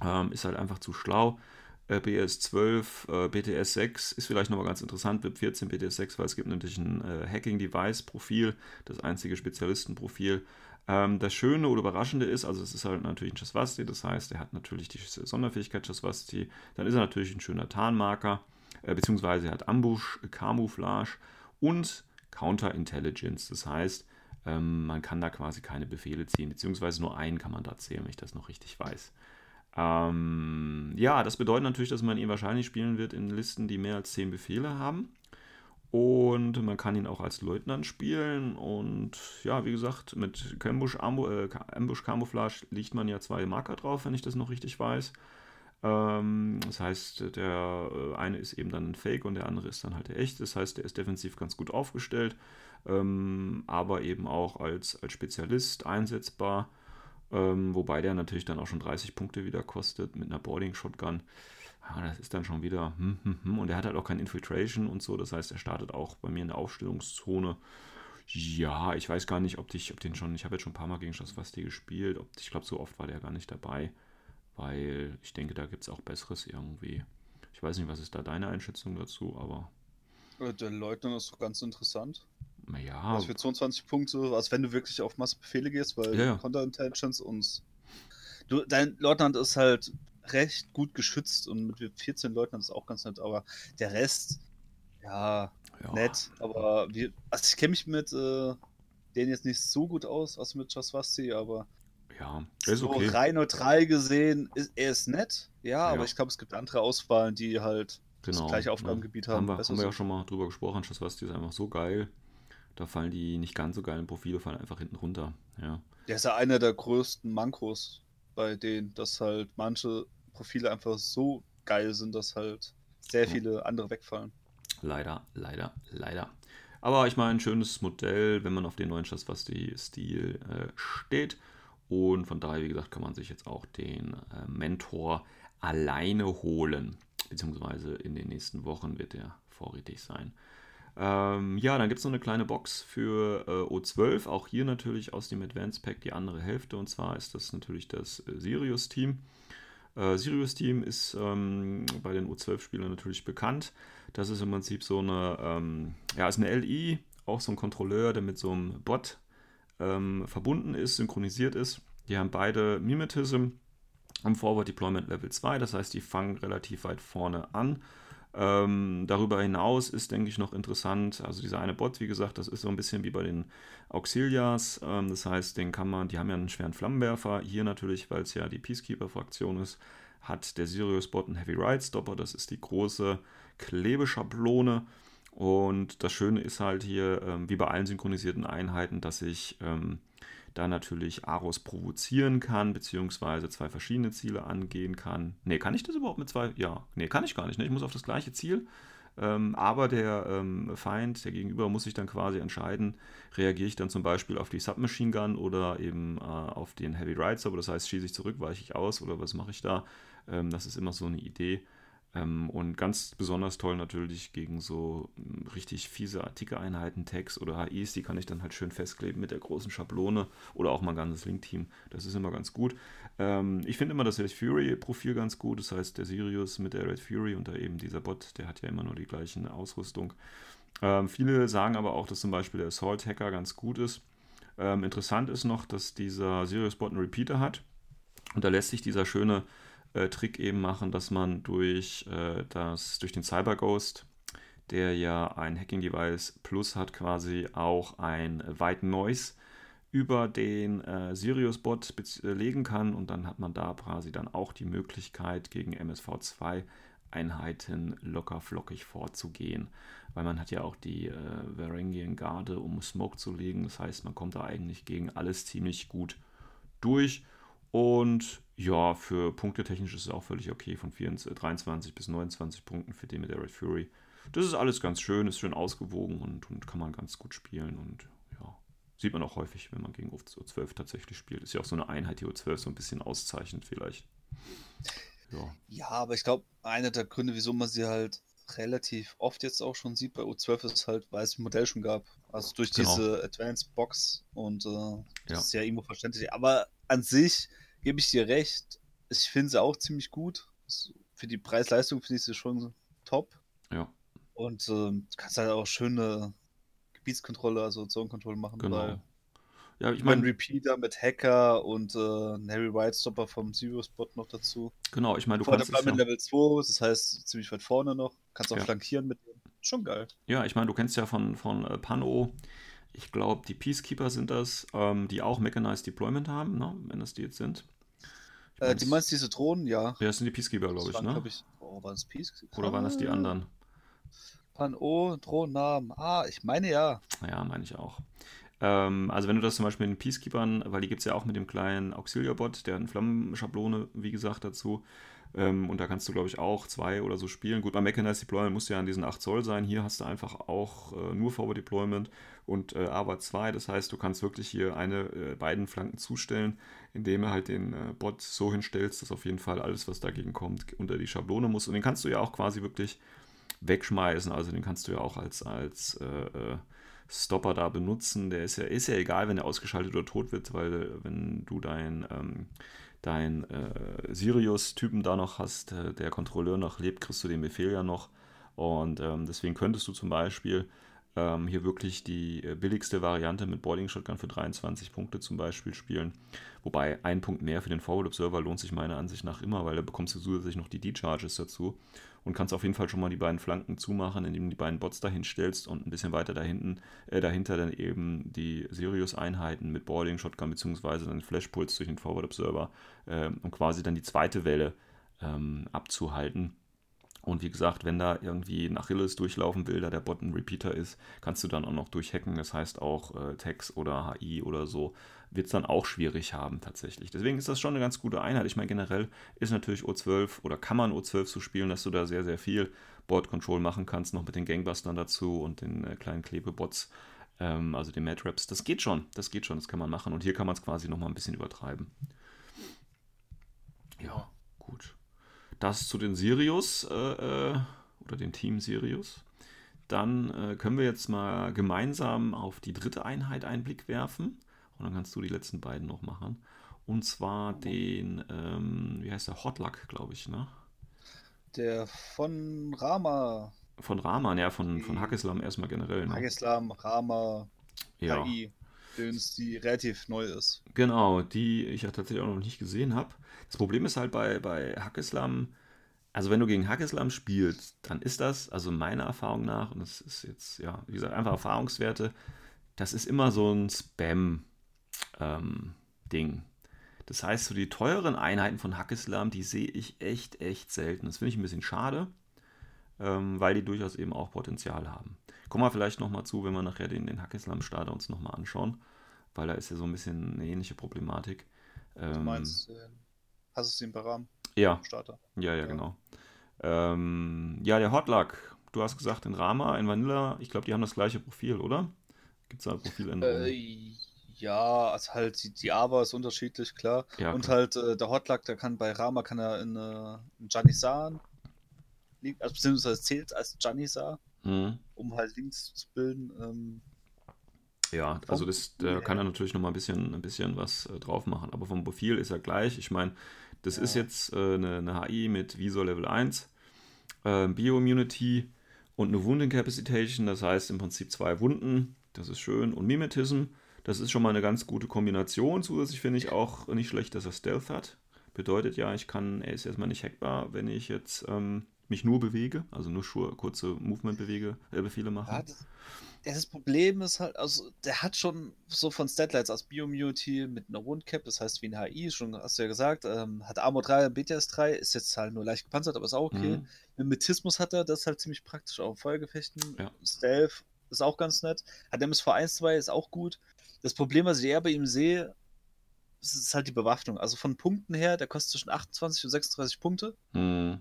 Ähm, ist halt einfach zu schlau. Äh, BS 12, äh, BTS 6 ist vielleicht nochmal ganz interessant, BIP 14, BTS 6, weil es gibt natürlich ein äh, Hacking-Device-Profil, das einzige Spezialistenprofil. Ähm, das Schöne oder Überraschende ist, also es ist halt natürlich ein Chasvasti, das heißt, er hat natürlich die Sonderfähigkeit Chasvasti, dann ist er natürlich ein schöner Tarnmarker, äh, beziehungsweise er hat Ambush, Camouflage und Counterintelligence, das heißt, ähm, man kann da quasi keine Befehle ziehen, beziehungsweise nur einen kann man da zählen, wenn ich das noch richtig weiß. Ähm, ja, das bedeutet natürlich, dass man ihn wahrscheinlich spielen wird in Listen, die mehr als 10 Befehle haben. Und man kann ihn auch als Leutnant spielen. Und ja, wie gesagt, mit Ambush, Ambu, äh, Ambush Camouflage liegt man ja zwei Marker drauf, wenn ich das noch richtig weiß. Ähm, das heißt, der äh, eine ist eben dann ein Fake und der andere ist dann halt der echte. Das heißt, der ist defensiv ganz gut aufgestellt, ähm, aber eben auch als, als Spezialist einsetzbar. Ähm, wobei der natürlich dann auch schon 30 Punkte wieder kostet mit einer Boarding Shotgun. Ja, das ist dann schon wieder. Hm, hm, hm. Und er hat halt auch kein Infiltration und so. Das heißt, er startet auch bei mir in der Aufstellungszone. Ja, ich weiß gar nicht, ob ich ob den schon. Ich habe jetzt schon ein paar Mal gegen Schaswasti gespielt. Ob, ich glaube, so oft war der gar nicht dabei. Weil ich denke, da gibt es auch Besseres irgendwie. Ich weiß nicht, was ist da deine Einschätzung dazu, aber Äh, Der Leutnant ist doch ganz interessant. Ja, Also für 22 Punkte, also wenn du wirklich auf Massebefehle gehst, weil Ja, ja. Counterintelligence und du, dein Leutnant ist halt recht gut geschützt und mit 14 Leutnant ist auch ganz nett, aber der Rest, ja, ja. nett, aber wir, also ich kenne mich mit äh, denen jetzt nicht so gut aus, also mit Jaswasti, aber Ja, ist so okay. rein neutral gesehen, ist, er ist nett, ja, Ja. aber ich glaube, es gibt andere Auswahlen, die halt Genau. das gleiche Aufgabengebiet haben. Haben wir, haben wir ja schon mal drüber gesprochen, Schaswasti ist einfach so geil. Da fallen die nicht ganz so geilen Profile, fallen einfach hinten runter. Ja, Der ist ja einer der größten Mankos bei denen, dass halt manche Profile einfach so geil sind, dass halt sehr viele andere wegfallen. leider, leider, leider. Aber ich meine, ein schönes Modell, wenn man auf den neuen Schaswasti-Stil äh, steht. Und von daher, wie gesagt, kann man sich jetzt auch den äh, Mentor alleine holen. Beziehungsweise in den nächsten Wochen wird er vorrätig sein. Ähm, ja, dann gibt es noch eine kleine Box für äh, O12. Auch hier natürlich aus dem Advanced Pack die andere Hälfte. Und zwar ist das natürlich das äh, Sirius-Team. Äh, Sirius-Team ist ähm, bei den U12-Spielern natürlich bekannt. Das ist im Prinzip so eine, ähm, ja, ist eine LI, auch so ein Kontrolleur, der mit so einem Bot ähm, verbunden ist, synchronisiert ist. Die haben beide Mimetism am Forward Deployment Level 2, das heißt, die fangen relativ weit vorne an. Ähm, darüber hinaus ist, denke ich, noch interessant, also dieser eine Bot, wie gesagt, das ist so ein bisschen wie bei den Auxiliars. Ähm, das heißt, den kann man, die haben ja einen schweren Flammenwerfer. Hier natürlich, weil es ja die Peacekeeper-Fraktion ist, hat der Sirius-Bot einen Heavy Ride Stopper. Das ist die große Klebeschablone. Und das Schöne ist halt hier, ähm, wie bei allen synchronisierten Einheiten, dass ich ähm, da natürlich Aros provozieren kann, beziehungsweise zwei verschiedene Ziele angehen kann. Ne, kann ich das überhaupt mit zwei? Ja, ne, kann ich gar nicht. Ne? Ich muss auf das gleiche Ziel. Ähm, aber der ähm, Feind, der Gegenüber, muss sich dann quasi entscheiden, reagiere ich dann zum Beispiel auf die Submachine Gun oder eben äh, auf den Heavy Ride Stopper. Das heißt, schieße ich zurück, weiche ich aus oder was mache ich da? Ähm, das ist immer so eine Idee. Ähm, und ganz besonders toll natürlich gegen so ähm, richtig fiese Artikeleinheiten, Tags oder HIs, die kann ich dann halt schön festkleben mit der großen Schablone oder auch mal ein ganzes Link-Team. Das ist immer ganz gut. Ähm, ich finde immer das Red Fury-Profil ganz gut. Das heißt, der Sirius mit der Red Fury und da eben dieser Bot, der hat ja immer nur die gleichen Ausrüstung. Ähm, viele sagen aber auch, dass zum Beispiel der Assault-Hacker ganz gut ist. Ähm, interessant ist noch, dass dieser Sirius-Bot einen Repeater hat. Und da lässt sich dieser schöne äh, Trick eben machen, dass man durch, äh, das, durch den Cyber Ghost, der ja ein Hacking Device Plus hat, quasi auch ein White Noise über den äh, Sirius-Bot äh, legen kann und dann hat man da quasi dann auch die Möglichkeit gegen MSV2 Einheiten locker flockig vorzugehen, weil man hat ja auch die äh, Varangian Garde, um Smoke zu legen. Das heißt, man kommt da eigentlich gegen alles ziemlich gut durch. Und ja, für Punkte technisch ist es auch völlig okay, von 24, 23 bis 29 Punkten für den mit der Red Fury. Das ist alles ganz schön, ist schön ausgewogen und, und kann man ganz gut spielen. Und ja, sieht man auch häufig, wenn man gegen O12 tatsächlich spielt. Ist ja auch so eine Einheit, die O12 so ein bisschen auszeichnet vielleicht. Ja, Ja, aber ich glaube, einer der Gründe, wieso man sie halt relativ oft jetzt auch schon sieht bei U12 ist halt, weil es ein Modell schon gab. Also durch Genau. diese Advanced Box und äh, das Ja. ist ja irgendwo verständlich. Aber an sich gebe ich dir recht. Ich finde sie auch ziemlich gut. Für die Preis-Leistung finde ich sie schon top. ja, Und ähm, du kannst halt auch schöne Gebietskontrolle, also Zonenkontrolle machen. genau. Ja, ich meine, Repeater mit Hacker und äh, Harry White Stopper vom Zero Spot noch dazu. genau, ich meine, du Vor kannst der es ja, mit Level 2, das heißt ziemlich weit vorne noch. Kannst auch Ja. flankieren mit dem. Schon geil. ja, ich meine, du kennst ja von, von äh, Pano, ich glaube, die Peacekeeper sind das, ähm, die auch Mechanized Deployment haben, ne, wenn das die jetzt sind. Ich Äh, mein's- die meinst diese Drohnen? Ja. ja, das sind die Peacekeeper, glaube ich, ne? glaub ich, oh, waren das Peace? Oder waren das die anderen? Pan O, Drohnennamen. Ah, ich meine ja. Ja, meine ich auch. Ähm, also wenn du das zum Beispiel mit den Peacekeepers, weil die gibt es ja auch mit dem kleinen Auxiliar-Bot, der hat eine Flammenschablone, wie gesagt, dazu. Ähm, und da kannst du, glaube ich, auch zwei oder so spielen. Gut, beim Mechanized Deployment muss ja an diesen 8 Zoll sein. Hier hast du einfach auch äh, nur Forward Deployment und äh, aber 2. Das heißt, du kannst wirklich hier eine, äh, beiden Flanken zustellen, indem du halt den äh, Bot so hinstellst, dass auf jeden Fall alles, was dagegen kommt, unter die Schablone muss. Und den kannst du ja auch quasi wirklich wegschmeißen. Also den kannst du ja auch als, als äh, äh, Stopper da benutzen. Der ist ja, ist ja egal, wenn er ausgeschaltet oder tot wird, weil wenn du dein, ähm, dein äh, Sirius-Typen da noch hast, äh, der Kontrolleur noch lebt, kriegst du den Befehl ja noch. Und ähm, deswegen könntest du zum Beispiel ähm, hier wirklich die äh, billigste Variante mit Boarding Shotgun für 23 Punkte zum Beispiel spielen. Wobei ein Punkt mehr für den Forward Observer lohnt sich meiner Ansicht nach immer, weil da bekommst du zusätzlich noch die D-Charges dazu und kannst auf jeden Fall schon mal die beiden Flanken zumachen, indem du die beiden Bots dahin stellst und ein bisschen weiter dahinten, äh, dahinter dann eben die Sirius-Einheiten mit Boarding Shotgun bzw. dann Flashpuls durch den Forward Observer, äh, um quasi dann die zweite Welle ähm, abzuhalten. Und wie gesagt, wenn da irgendwie ein Achilles durchlaufen will, da der Bot ein Repeater ist, kannst du dann auch noch durchhacken. Das heißt auch äh, Text oder HI oder so wird es dann auch schwierig haben tatsächlich. Deswegen ist das schon eine ganz gute Einheit. Ich meine, generell ist natürlich O12 oder kann man O12 so spielen, dass du da sehr, sehr viel Board Control machen kannst, noch mit den Gangbustern dazu und den äh, kleinen Klebebots, ähm, also den Matraps. Das geht schon, das geht schon, das kann man machen. Und hier kann man es quasi nochmal ein bisschen übertreiben. Ja, gut. Das zu den Sirius äh, äh, oder den Team Sirius. Dann äh, können wir jetzt mal gemeinsam auf die dritte Einheit einen Blick werfen. Und dann kannst du die letzten beiden noch machen. Und zwar den, ähm, wie heißt der, Hotluck, glaube ich, ne? Der von Rama. Von Rama, ja, von, von Hackeslam erstmal generell. Ne? Hackeslam, Rama, ja. KI, die relativ neu ist. Genau, die ich ja tatsächlich auch noch nicht gesehen habe. Das Problem ist halt bei, bei Hackeslam, also wenn du gegen Hackeslam spielst, dann ist das, also meiner Erfahrung nach, und das ist jetzt, ja, wie gesagt, einfach Erfahrungswerte, das ist immer so ein Spam- ähm, Ding. Das heißt, so die teuren Einheiten von Hackeslam, die sehe ich echt, echt selten. Das finde ich ein bisschen schade, ähm, weil die durchaus eben auch Potenzial haben. Kommen wir vielleicht nochmal zu, wenn wir nachher den, den Hackeslam-Starter uns nochmal anschauen, weil da ist ja so ein bisschen eine ähnliche Problematik. Ähm, du meinst, äh, hast du den Baram? Ja. Starter? Ja, ja, ja. genau. Ähm, ja, der Hotluck, du hast gesagt in Rama, in Vanilla, ich glaube, die haben das gleiche Profil, oder? Gibt es da Profiländerungen? Äh, ja, also halt die, die Aber ist unterschiedlich, klar. Ja, und klar. halt äh, der Hotluck, der kann bei Rama kann er in, äh, in Janissar liegen, also beziehungsweise zählt als Janissar, mhm. um halt Links zu bilden. Ähm, ja, also das, da kann er natürlich noch mal ein bisschen, ein bisschen was äh, drauf machen. Aber vom Profil ist er gleich. Ich meine, das ja. ist jetzt äh, eine, eine, HI mit Visor Level 1, äh, Bio-Immunity und eine Wound Incapacitation. Das heißt im Prinzip zwei Wunden. Das ist schön. Und Mimetism. Das ist schon mal eine ganz gute Kombination. Zusätzlich finde ich auch nicht schlecht, dass er Stealth hat. Bedeutet ja, ich kann, er ist erstmal nicht hackbar, wenn ich jetzt ähm, mich nur bewege, also nur kurze Movement-Befehle äh, mache. Ja, das, das, Problem ist halt, also der hat schon so von Statlights aus Biomuty mit einer Rundcap, das heißt wie ein HI, schon hast du ja gesagt, ähm, hat Armor 3 und BTS 3, ist jetzt halt nur leicht gepanzert, aber ist auch okay. Mhm. Mimetismus hat er, das ist halt ziemlich praktisch, auch Feuergefechten. Ja. Stealth ist auch ganz nett. Hat MSV 1, 2, ist auch gut. Das Problem, was ich eher bei ihm sehe, ist halt die Bewaffnung. Also von Punkten her, der kostet zwischen 28 und 36 Punkte. Mhm.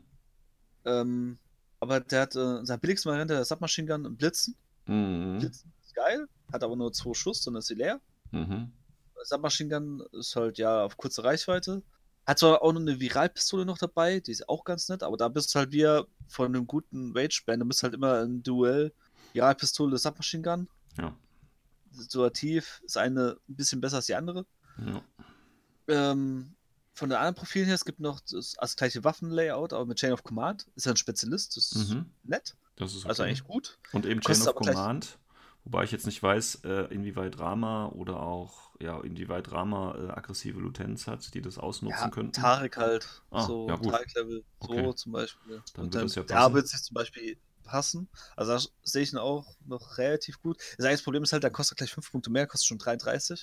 Ähm, aber der hat äh, sein billigste Variante der Submachine Gun und Blitzen. Mhm. Blitzen ist geil, hat aber nur zwei Schuss, dann ist sie leer. Mhm. Submachine Gun ist halt ja auf kurze Reichweite. Hat zwar auch noch eine Viralpistole noch dabei, die ist auch ganz nett, aber da bist du halt wieder von einem guten Rage-Band, du bist halt immer ein Duell Viralpistole, Submachine Gun. Ja situativ ist eine ein bisschen besser als die andere. Ja. Ähm, von den anderen Profilen her, es gibt noch das, das gleiche Waffenlayout, aber mit Chain of Command. Ist ja ein Spezialist, das ist mhm. nett. Das ist also okay. Also eigentlich gut. Und eben Chain of Command, wobei ich jetzt nicht weiß, äh, inwieweit Rama oder auch, ja, inwieweit Rama äh, aggressive Lutenz hat, die das ausnutzen ja, könnten. Tarek halt, ah, so ja, Tarek-Level, okay. so zum Beispiel. Dann Und wird dann, das ja passen. Da wird sich zum Beispiel passen. Also da sehe ich ihn auch noch relativ gut. Das eigentliche Problem ist halt, da kostet gleich 5 Punkte mehr, kostet schon 33.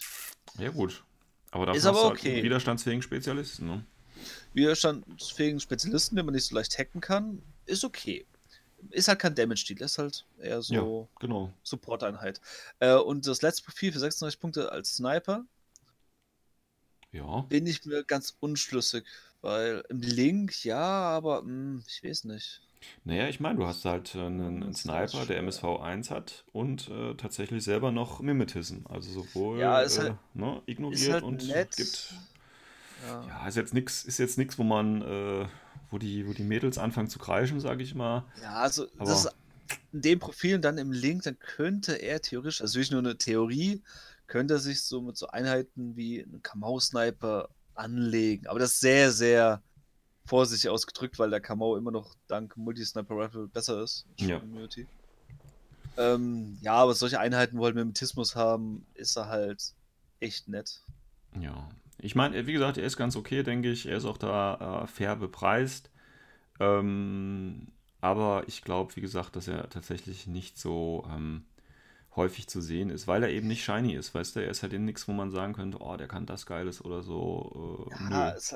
Ja, gut. Aber dafür ist aber halt okay. Halt widerstandsfähigen Spezialisten, ne? Widerstandsfähigen Spezialisten, den man nicht so leicht hacken kann, ist okay. Ist halt kein Damage-Deal, ist halt eher so ja, genau. Support-Einheit. Äh, und das letzte Profil für 36 Punkte als Sniper. Ja. Bin ich mir ganz unschlüssig, weil im Link ja, aber mh, hm, ich weiß nicht. Naja, ich meine, du hast halt äh, einen, einen Sniper, der MSV 1 hat und äh, tatsächlich selber noch Mimetism. Also sowohl ja, ist halt, äh, ne, ignoriert halt und nett. gibt. Ja. ja, ist jetzt nichts, ist jetzt nichts, wo man, äh, wo die, wo die Mädels anfangen zu kreischen, sage ich mal. Ja, also Aber, das in dem Profil dann im Link, dann könnte er theoretisch, also wirklich nur eine Theorie, könnte er sich so mit so Einheiten wie ein Kamau-Sniper anlegen. Aber das ist sehr, sehr vorsichtig ausgedrückt, weil der Kamau immer noch dank Multi-Sniper Rifle besser ist. Ja. Ähm, ja, aber solche Einheiten, wo halt Mimetismus haben, ist er halt echt nett. Ja. Ich meine, wie gesagt, er ist ganz okay, denke ich. Er ist auch da äh, fair bepreist. Ähm, aber ich glaube, wie gesagt, dass er tatsächlich nicht so ähm, häufig zu sehen ist, weil er eben nicht shiny ist, weißt du? Er ist halt in nichts, wo man sagen könnte, oh, der kann das Geiles oder so. Äh, ja, halt,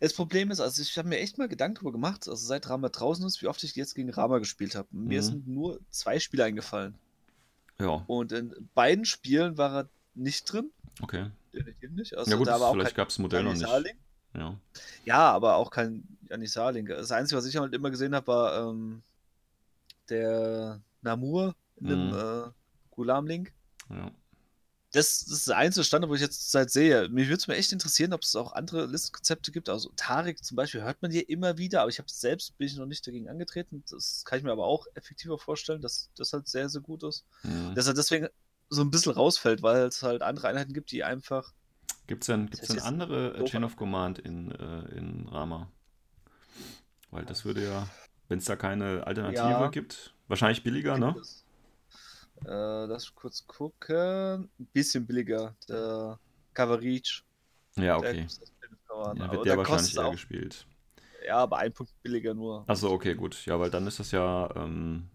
das Problem ist, also ich habe mir echt mal Gedanken darüber gemacht, also seit Rama draußen ist, wie oft ich jetzt gegen Rama gespielt habe. Mhm. Mir sind nur zwei Spiele eingefallen. Ja. Und in beiden Spielen war er nicht drin. Okay. Definitiv nicht. Also ja gut, da war vielleicht gab es Modell noch nicht. Ja. ja, aber auch kein Janisar-Link. Das Einzige, was ich halt immer gesehen habe, war ähm, der Namur in dem mhm. äh, Gulam-Link. Ja. Das, das, ist der einzige Standard, wo ich jetzt Zeit sehe. Mich würde es mir echt interessieren, ob es auch andere Listenkonzepte gibt. Also Tarek zum Beispiel hört man hier immer wieder, aber ich habe selbst bin ich noch nicht dagegen angetreten. Das kann ich mir aber auch effektiver vorstellen, dass das halt sehr, sehr gut ist. Mhm. Dass er deswegen so ein bisschen rausfällt, weil es halt andere Einheiten gibt, die einfach. Gibt es denn, gibt's denn andere so Chain of Command in, äh, in Rama? Weil das würde ja, wenn es da keine Alternative ja, gibt, wahrscheinlich billiger, ne? Es. Äh, lass kurz gucken. Ein bisschen billiger. Der Coverage. Ja, okay. Ja, wird der wahrscheinlich eher auch, gespielt. Ja, aber ein Punkt billiger nur. Achso, okay, gut. Ja, weil dann ist das ja. Ähm,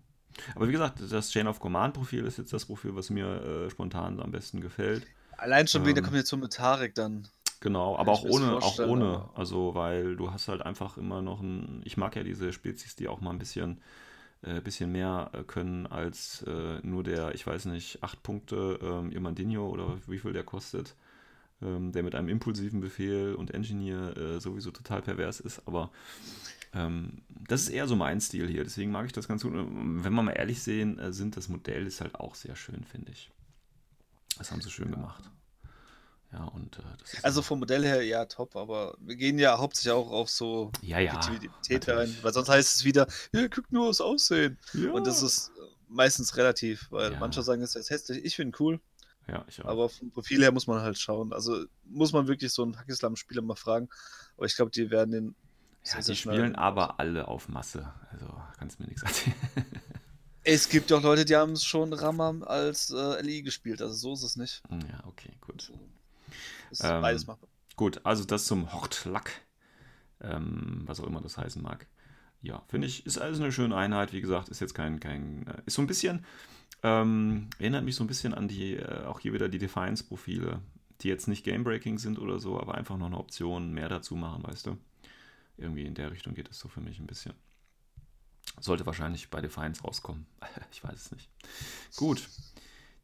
aber wie gesagt, das Chain of Command Profil ist jetzt das Profil, was mir äh, spontan am besten gefällt. Allein schon ähm, wegen der Kombination mit Tarek dann. Genau, aber auch ohne, auch ohne. Also, weil du hast halt einfach immer noch ein. Ich mag ja diese Spezies, die auch mal ein bisschen äh, bisschen mehr äh, können als äh, nur der, ich weiß nicht, 8 Punkte ähm, Irmandinho oder wie viel der kostet, ähm, der mit einem impulsiven Befehl und Engineer äh, sowieso total pervers ist, aber ähm, das ist eher so mein Stil hier, deswegen mag ich das ganz gut. Wenn wir mal ehrlich sehen, äh, sind das Modell ist halt auch sehr schön, finde ich. Das haben sie schön gemacht. Ja, und, äh, also vom Modell her ja top, aber wir gehen ja hauptsächlich auch auf so ja, ja, Effektivität rein, weil sonst heißt es wieder, ja, guck nur aufs Aussehen. Ja. Und das ist meistens relativ, weil ja. manche sagen, es ist hässlich. Ich finde cool. Ja, ich auch. Aber vom Profil her muss man halt schauen. Also muss man wirklich so einen Hackislam-Spieler mal fragen. Aber ich glaube, die werden den. Ja, die spielen aber alle auf Masse. Also kannst mir nichts erzählen. *laughs* Es gibt auch Leute, die haben schon Ramam als äh, LI gespielt, also so ist es nicht. Ja, okay, gut. Ist ähm, beides machbar. Gut, also das zum Hortlack, ähm, was auch immer das heißen mag. Ja, finde ich, ist alles eine schöne Einheit. Wie gesagt, ist jetzt kein, kein äh, ist so ein bisschen, ähm, erinnert mich so ein bisschen an die, äh, auch hier wieder die Defiance-Profile, die jetzt nicht Game-Breaking sind oder so, aber einfach noch eine Option mehr dazu machen, weißt du. Irgendwie in der Richtung geht es so für mich ein bisschen. Sollte wahrscheinlich bei Defiance rauskommen. *laughs* ich weiß es nicht. Gut.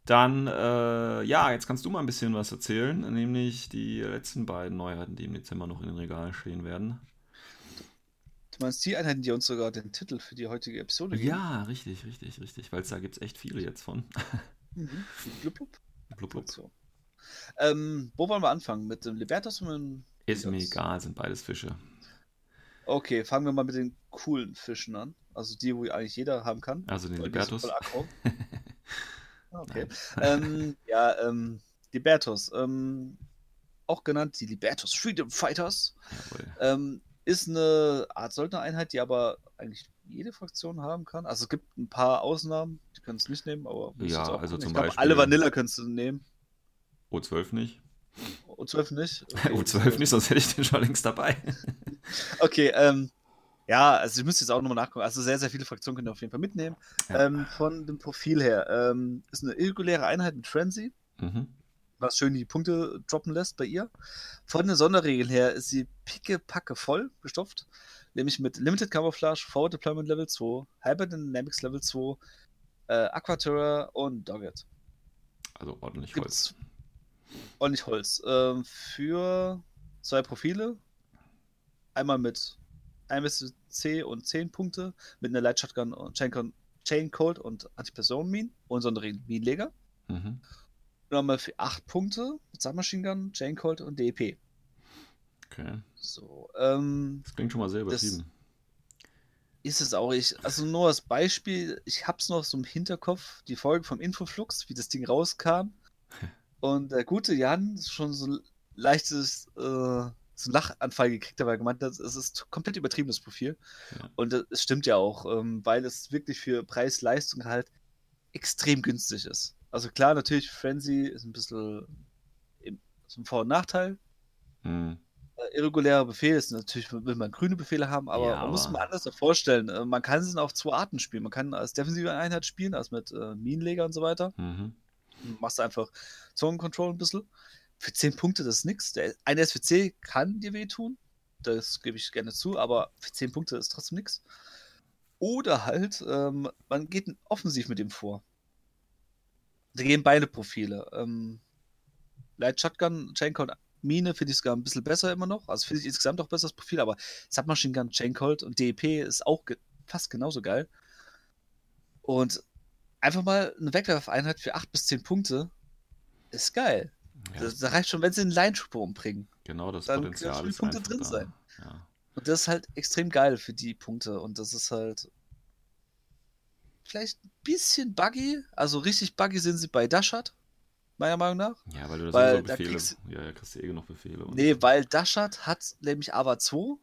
Dann, äh, ja, jetzt kannst du mal ein bisschen was erzählen, nämlich die letzten beiden Neuheiten, die im Dezember noch in den Regalen stehen werden. Du meinst die Einheiten, die uns sogar den Titel für die heutige Episode geben? Ja, richtig, richtig, richtig, weil da gibt es echt viele jetzt von. *laughs* Mhm. Blub, blub. Blub, blub. So. Ähm, wo wollen wir anfangen? Mit dem Libertas oder mit dem Ist mir egal, sind beides Fische. Okay, fangen wir mal mit den coolen Fischen an. Also die, wo eigentlich jeder haben kann. Also den Libertus. *laughs* Okay. ähm, *laughs* ja, ähm, Libertos, ähm, auch genannt die Libertos Freedom Fighters, ähm, ist eine Art Söldnereinheit, die aber eigentlich jede Fraktion haben kann. Also es gibt ein paar Ausnahmen, die können es nicht nehmen, aber ja, also zum glaub, Beispiel alle Vanilla kannst du nehmen. O12 nicht. O12 nicht? *laughs* Okay, O12 nicht, sonst hätte ich den schon längst dabei. *laughs* okay, ähm, ja, also ihr müsst jetzt auch nochmal nachgucken. Also sehr, sehr viele Fraktionen könnt ihr auf jeden Fall mitnehmen. Ja. Ähm, von dem Profil her ähm, ist eine irreguläre Einheit mit Frenzy, mhm. was schön die Punkte droppen lässt bei ihr. Von den Sonderregeln her ist sie picke-packe voll gestopft, nämlich mit Limited Camouflage, Forward Deployment Level 2, Hybrid Dynamics Level 2, äh, Aquaterra und Doggett. Also ordentlich Gibt's Holz. Ordentlich Holz. Ähm, für zwei Profile. Einmal mit 1 bis C und 10 Punkte mit einer Light Shotgun und Chain, Chain Cold und Antipersonenmine und sonderen Minenleger. Mhm. Nochmal für 8 Punkte mit Submachine Gun, Chain Cold und DEP. Okay. So, ähm, Das klingt schon mal sehr übertrieben. Ist es auch. Ich, also nur als Beispiel, ich hab's noch so im Hinterkopf, die Folge vom Infoflux, wie das Ding rauskam. *laughs* und der gute Jan schon so leichtes äh, so einen Lachanfall gekriegt hat, weil er gemeint hat, es ist komplett übertriebenes Profil. Ja. Und es stimmt ja auch, ähm, weil es wirklich für Preis-Leistung halt extrem günstig ist. Also klar, natürlich, Frenzy ist ein bisschen im, ein Vor- und Nachteil. Hm. Äh, irreguläre Befehle ist natürlich, will man grüne Befehle haben, aber Ja, man muss mal anders vorstellen. Äh, Man kann es auf zwei Arten spielen. Man kann als defensive Einheit spielen, als mit äh, Minenleger und so weiter. Mhm. Du machst einfach Zone Control ein bisschen. Für 10 Punkte, das ist. Der, ein SWC kann dir wehtun. Das gebe ich gerne zu, aber für 10 Punkte ist trotzdem nix. Oder halt, ähm, man geht offensiv mit ihm vor. Da gehen beide Profile. Ähm, Light Shotgun, Chain Cold, Mine finde ich sogar ein bisschen besser immer noch. Also finde ich insgesamt auch besser das Profil, aber Submachine Gun, Chain Cold und DEP ist auch ge fast genauso geil. Und einfach mal eine Wegwerfeinheit für 8 bis 10 Punkte ist geil. Ja, Das, das reicht schon, wenn sie einen Line Trooper umbringen. genau das dann Potenzial können ist Punkte drin da. sein. Ja. Und das ist halt extrem geil für die Punkte. Und das ist halt vielleicht ein bisschen buggy. Also richtig buggy sind sie bei Dashat, meiner Meinung nach. ja, weil du das Weil da Befehle, kriegst- ja, ja, kriegst du eh genug Befehle. Und Nee, weil Dashat hat nämlich AVA 2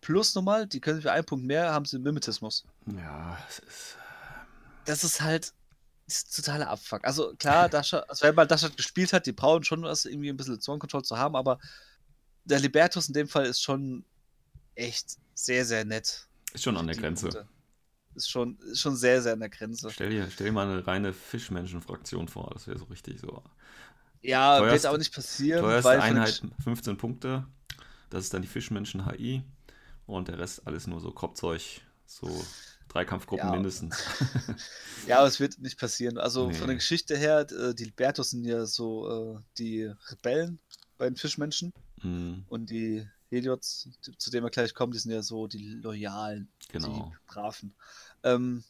plus nochmal, die können für einen Punkt mehr, haben sie Mimetismus. ja, es ist, Das ist halt das ist totaler Abfuck. Also klar, Dashat, also wenn man Dashat gespielt hat, die brauchen schon was, irgendwie ein bisschen Zone Control zu haben, aber der Libertus in dem Fall ist schon echt sehr, sehr nett. ist schon an der Grenze. Punkte. Ist schon, ist schon sehr, sehr an der Grenze. Stell dir, stell dir mal eine reine Fischmenschen-Fraktion vor, das wäre so richtig so. Ja, Teuerste- wird aber nicht passieren, Teuerste weil Einheit 15 Punkte, das ist dann die Fischmenschen HI und der Rest alles nur so Kropfzeug, so drei Kampfgruppen Ja. mindestens. *laughs* Ja, aber es wird nicht passieren. Also Nee. von der Geschichte her, äh, die Libertos sind ja so äh, die Rebellen bei den Fischmenschen Hm, und die Heliots, zu denen wir gleich kommen, die sind ja so die Loyalen, genau. die Braven. Ähm,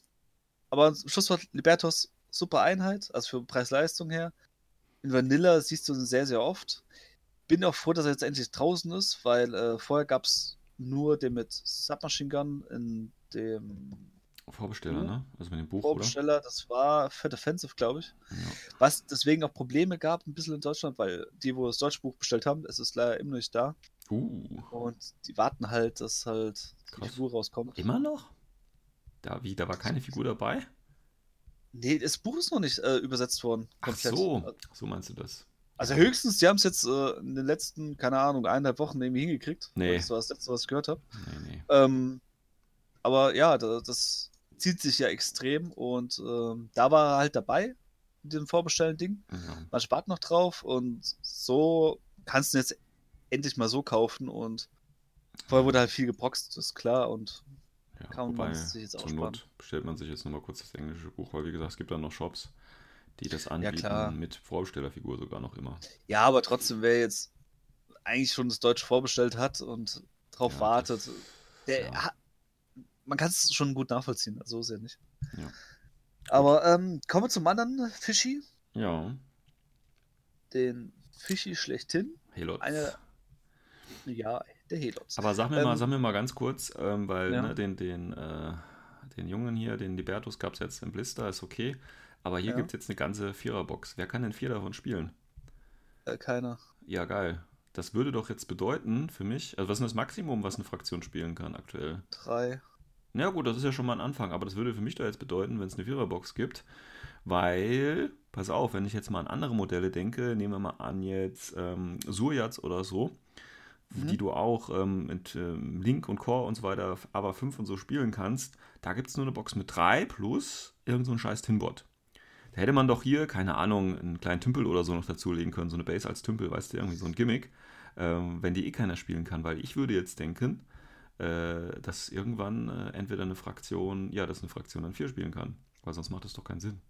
aber Schlusswort Libertos, super Einheit, also für Preis-Leistung her. In Vanilla siehst du ihn sehr, sehr oft. Bin auch froh, dass er jetzt endlich draußen ist, weil äh, vorher gab es nur den mit Submachine Gun in dem Vorbesteller, Ja. ne? Also mit dem Buch, Vorbesteller, das war für Defensive, glaube ich. oder? Ja. Was deswegen auch Probleme gab, ein bisschen in Deutschland, weil die, wo das deutsche Buch bestellt haben, es ist leider immer noch nicht da. Uh, Und die warten halt, dass halt die Krass. Figur rauskommt. immer noch? Da, wie, da war keine Figur dabei? Nee, das Buch ist noch nicht äh, übersetzt worden. Ach so, so meinst du das? Also höchstens, die haben es jetzt äh, in den letzten, keine Ahnung, eineinhalb Wochen irgendwie hingekriegt. Nee. Das war das letzte, was ich gehört habe. Nee, nee. Ähm, aber ja, da, das zieht sich ja extrem und ähm, da war er halt dabei, in diesem Vorbestellen-Ding. Ja. Man spart noch drauf und so kannst du jetzt endlich mal so kaufen und vorher wurde halt viel geboxt, das ist klar und Ja, Kann man wobei, sich jetzt zur aussparen. Not bestellt man sich jetzt nochmal kurz das englische Buch, weil wie gesagt, es gibt dann noch Shops, die das anbieten, klar. mit Vorbestellerfigur sogar noch immer. ja, aber trotzdem, wer jetzt eigentlich schon das Deutsche vorbestellt hat und drauf Ja, wartet, das- der ja. Man kann es schon gut nachvollziehen, also so ist ja nicht. Ja. Aber ähm, kommen wir zum anderen Fischi, Ja, den Fischi schlechthin. Helot. Eine- Ja, der Helots. Aber sag mir, mal, Ähm, sag mir mal ganz kurz, ähm, weil Ja. ne, den, den, äh, den Jungen hier, den Libertus gab es jetzt im Blister, ist okay. Aber hier Ja. gibt es jetzt eine ganze Viererbox. Wer kann denn vier davon spielen? Äh, keiner. Ja, geil. Das würde doch jetzt bedeuten für mich, also was ist das Maximum, was eine Fraktion spielen kann aktuell? Drei. Na gut, das ist ja schon mal ein Anfang, aber das würde für mich da jetzt bedeuten, wenn es eine Viererbox gibt, weil, pass auf, wenn ich jetzt mal an andere Modelle denke, nehmen wir mal an jetzt ähm, Surjats oder so, Mhm. die du auch ähm, mit ähm, Link und Core und so weiter, aber 5 und so spielen kannst, da gibt es nur eine Box mit 3 plus irgend so ein scheiß Tinbot. Da hätte man doch hier, keine Ahnung, einen kleinen Tümpel oder so noch dazulegen können, so eine Base als Tümpel, weißt du, irgendwie so ein Gimmick, ähm, wenn die eh keiner spielen kann, weil ich würde jetzt denken, äh, dass irgendwann äh, entweder eine Fraktion, ja, dass eine Fraktion dann 4 spielen kann, weil sonst macht das doch keinen Sinn.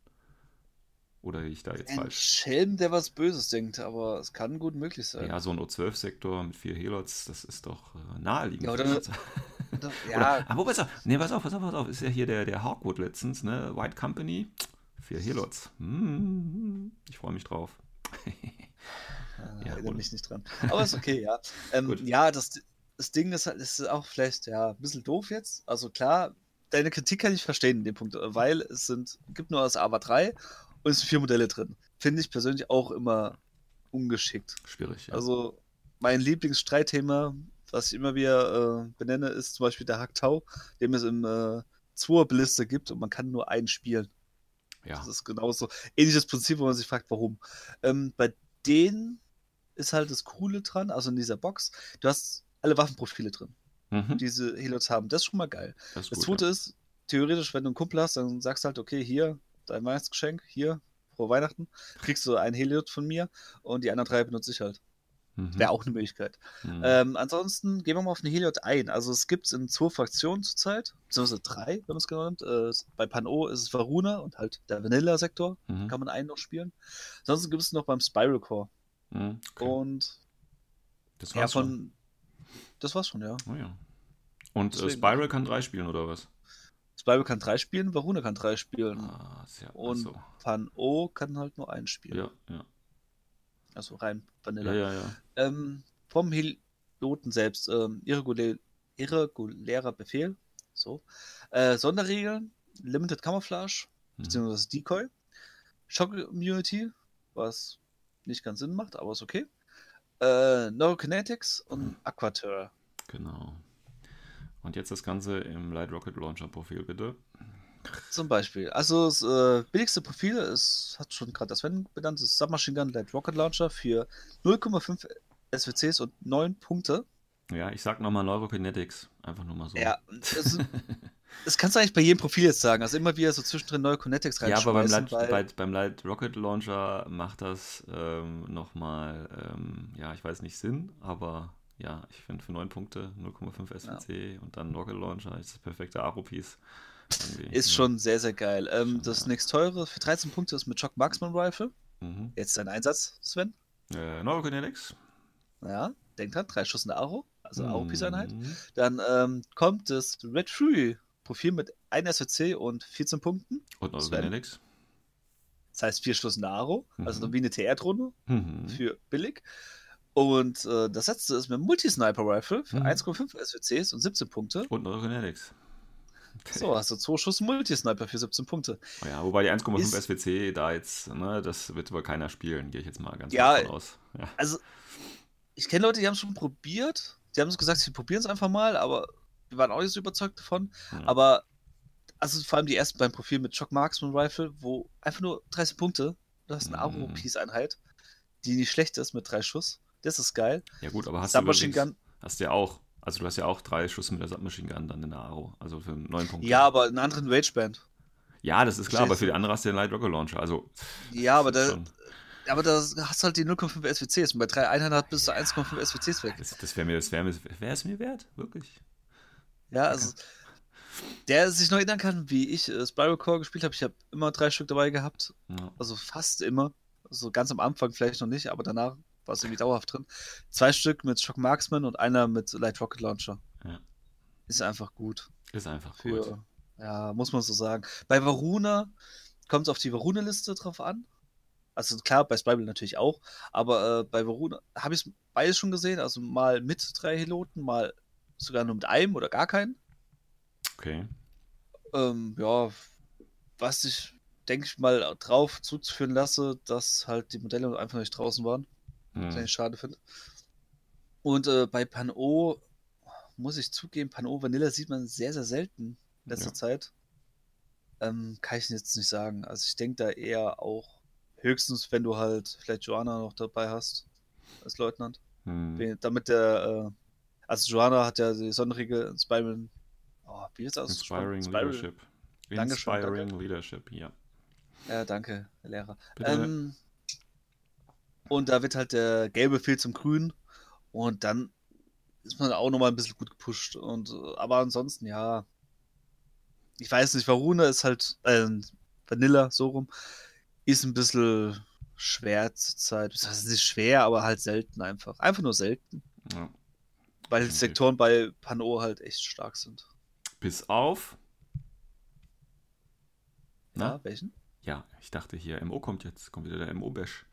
Oder ich da jetzt Ein falsch? Schelm, der was Böses denkt, aber es kann gut möglich sein. Ja, so ein O12-Sektor mit vier Helots, das ist doch äh, naheliegend. Ja, oder-. *laughs* Oder- *laughs* Oder, Ja, aber pass auf, nee, pass auf, pass auf, pass auf, ist ja hier der, der Hawkwood letztens, ne? White Company, vier Helots. Hm, ich freue mich drauf. Ja, *laughs* Ja, erinnere mich nicht dran. Aber ist okay, ja. Ähm, ja, das, das Ding ist halt, ist auch vielleicht ja ein bisschen doof jetzt. Also klar, deine Kritik kann ich verstehen in dem Punkt, weil es sind, gibt nur das AVA 3 und es sind vier Modelle drin. Finde ich persönlich auch immer ungeschickt. Schwierig, ja. Also mein Lieblingsstreitthema, was ich immer wieder äh, benenne, ist zum Beispiel der Hack Tau, dem es im äh, 2er Balliste gibt und man kann nur einen spielen. Ja. Das ist genauso ähnliches Prinzip, wo man sich fragt, warum. Ähm, bei denen ist halt das Coole dran, also in dieser Box, du hast alle Waffenprofile drin, Mhm. die diese Helots haben. Das ist schon mal geil. Das ist Das gut, zweite ja. ist, theoretisch, wenn du einen Kumpel hast, dann sagst du halt, okay, hier, dein Weihnachtsgeschenk, hier, frohe Weihnachten, kriegst du ein Heliot von mir und die anderen drei benutze ich halt. Mhm. Wäre auch eine Möglichkeit. Mhm. Ähm, ansonsten gehen wir mal auf eine Heliot ein. Also es gibt es in zwei Fraktionen zurzeit, beziehungsweise drei, wenn man es genau nimmt. Äh, bei Pan-O ist es Varuna und halt der Vanilla-Sektor, Mhm. kann man einen noch spielen. Ansonsten gibt es noch beim Spiral Core. Mhm. Okay. Und das ja, war's schon. Das war's schon, ja. Oh, ja. Und äh, Spiral kann drei spielen, oder was? Spiral kann drei spielen, Varuna kann drei spielen. Ah, ja. Und so. Pan-O kann halt nur einen spielen. Ja, ja. Also rein Ja, Vanilla. ja, ja. Ähm, vom Heloten selbst, ähm, irregulä irregulärer Befehl, so. Äh, Sonderregeln, Limited Camouflage, Mhm. beziehungsweise Decoy, Shock Immunity, was nicht ganz Sinn macht, aber ist okay. Äh, Neurokinetics und Aquateur. Genau. Und jetzt das Ganze im Light Rocket Launcher Profil, bitte. Zum Beispiel. Also das äh, billigste Profil ist, hat schon gerade das Sven benannt, das ist Submachine Gun Light Rocket Launcher für 0,5 SWCs und 9 Punkte. Ja, ich sag nochmal Neurokinetics. Einfach nur mal so. Ja, das, *laughs* das kannst du eigentlich bei jedem Profil jetzt sagen. Also immer wieder so zwischendrin neue Connectics Ja, aber beim Light, weil, bei, beim Light Rocket Launcher macht das ähm, nochmal, ähm, ja, ich weiß nicht Sinn, aber ja, ich finde für 9 Punkte 0,5 SWC und dann Rocket Launcher ist das perfekte Aro-Piece. Ist ja. schon sehr, sehr geil. Ähm, das ja. nächst teure für 13 Punkte ist mit Shock Marksman Rifle. Mhm. Jetzt dein Einsatz, Sven. Äh, Neurokinetics. Ja, denk dran, drei Schuss in der Aro, also. Mhm. Dann ähm, kommt das Red Fury Profil mit 1 SWC und 14 Punkten. Und Neurokinetics. Das heißt vier Schuss in der Aro, also Mhm. wie eine TR-Drohne Mhm. für billig. Und äh, das letzte ist mit Multi-Sniper-Rifle für Mhm. 1,5 SWCs und 17 Punkte. Und Neurokinetics. So, hast du zwei Schuss Multi-Sniper für 17 Punkte. Oh Ja, wobei die 1,5 Ist- SWC da jetzt, ne, das wird wohl keiner spielen, gehe ich jetzt mal ganz Ja, davon aus. Ja. Also, ich kenne Leute, die haben es schon probiert. Die haben es gesagt, sie probieren es einfach mal, aber wir waren auch nicht so überzeugt davon. Ja. Aber, also vor allem die ersten beim Profil mit Shock Marksman Rifle, wo einfach nur 30 Punkte, du hast eine Mhm. Aro-Piece-Einheit, die nicht schlecht ist mit drei Schuss. Das ist geil. ja gut, aber hast du Gun, hast du ja auch, also du hast ja auch drei Schuss mit der Submachine Gun dann in der Aro, also für 9 Punkte. ja, aber einen anderen Rangeband. Ja, das ist klar, aber Verstehst für du? die andere hast du den Light Rocket Launcher, also Ja, aber da, aber da hast du halt die 0,5 SWCs und bei drei Einheiten hat bis zu 1,5 SWCs weg. das, das wäre mir, das wäre mir, wäre es mir wert, wirklich. Ja, also der sich noch erinnern kann, wie ich äh, Spiral Core gespielt habe. Ich habe immer drei Stück dabei gehabt, Ja. also fast immer. Also ganz am Anfang vielleicht noch nicht, aber danach war es irgendwie dauerhaft drin. Zwei Stück mit Shock Marksman und einer mit Light Rocket Launcher. Ja. Ist einfach gut. Ist einfach Für, gut. ja, muss man so sagen. Bei Varuna kommt es auf die Varuna-Liste drauf an. Also klar, bei Spiral natürlich auch, aber äh, bei Varuna habe ich beides schon gesehen. Also mal mit drei Heloten, mal sogar nur mit einem oder gar keinen. Okay. Ähm, ja, was ich, denke ich mal, drauf zuzuführen lasse, dass halt die Modelle einfach nicht draußen waren, was Hm. ich schade finde. Und äh, bei Pan-O muss ich zugeben, Pan-O Vanilla sieht man sehr, sehr selten in letzter Ja. Zeit. Ähm, kann ich jetzt nicht sagen. Also ich denke da eher auch höchstens, wenn du halt vielleicht Joanna noch dabei hast als Leutnant. Hm. Damit der, äh, also Joanna hat ja die Sonderregel Inspiring, oh, wie ist das? Inspiring Spiral- Leadership. Dankeschön, Inspiring Leadership, ja. Ja, danke, Lehrer. Ähm, und da wird halt der gelbe Pfeil zum grünen und dann ist man auch nochmal ein bisschen gut gepusht. Und, aber ansonsten, ja, ich weiß nicht, Varuna ist halt, äh, Vanilla, so rum, ist ein bisschen schwer zur Zeit. Das heißt nicht schwer, aber halt selten einfach. Einfach nur selten. ja. Weil die. Sektoren bei Pano halt echt stark sind. Bis auf. Na? Ja, welchen? Ja, ich dachte hier, MO kommt jetzt, kommt wieder der MO-Bash.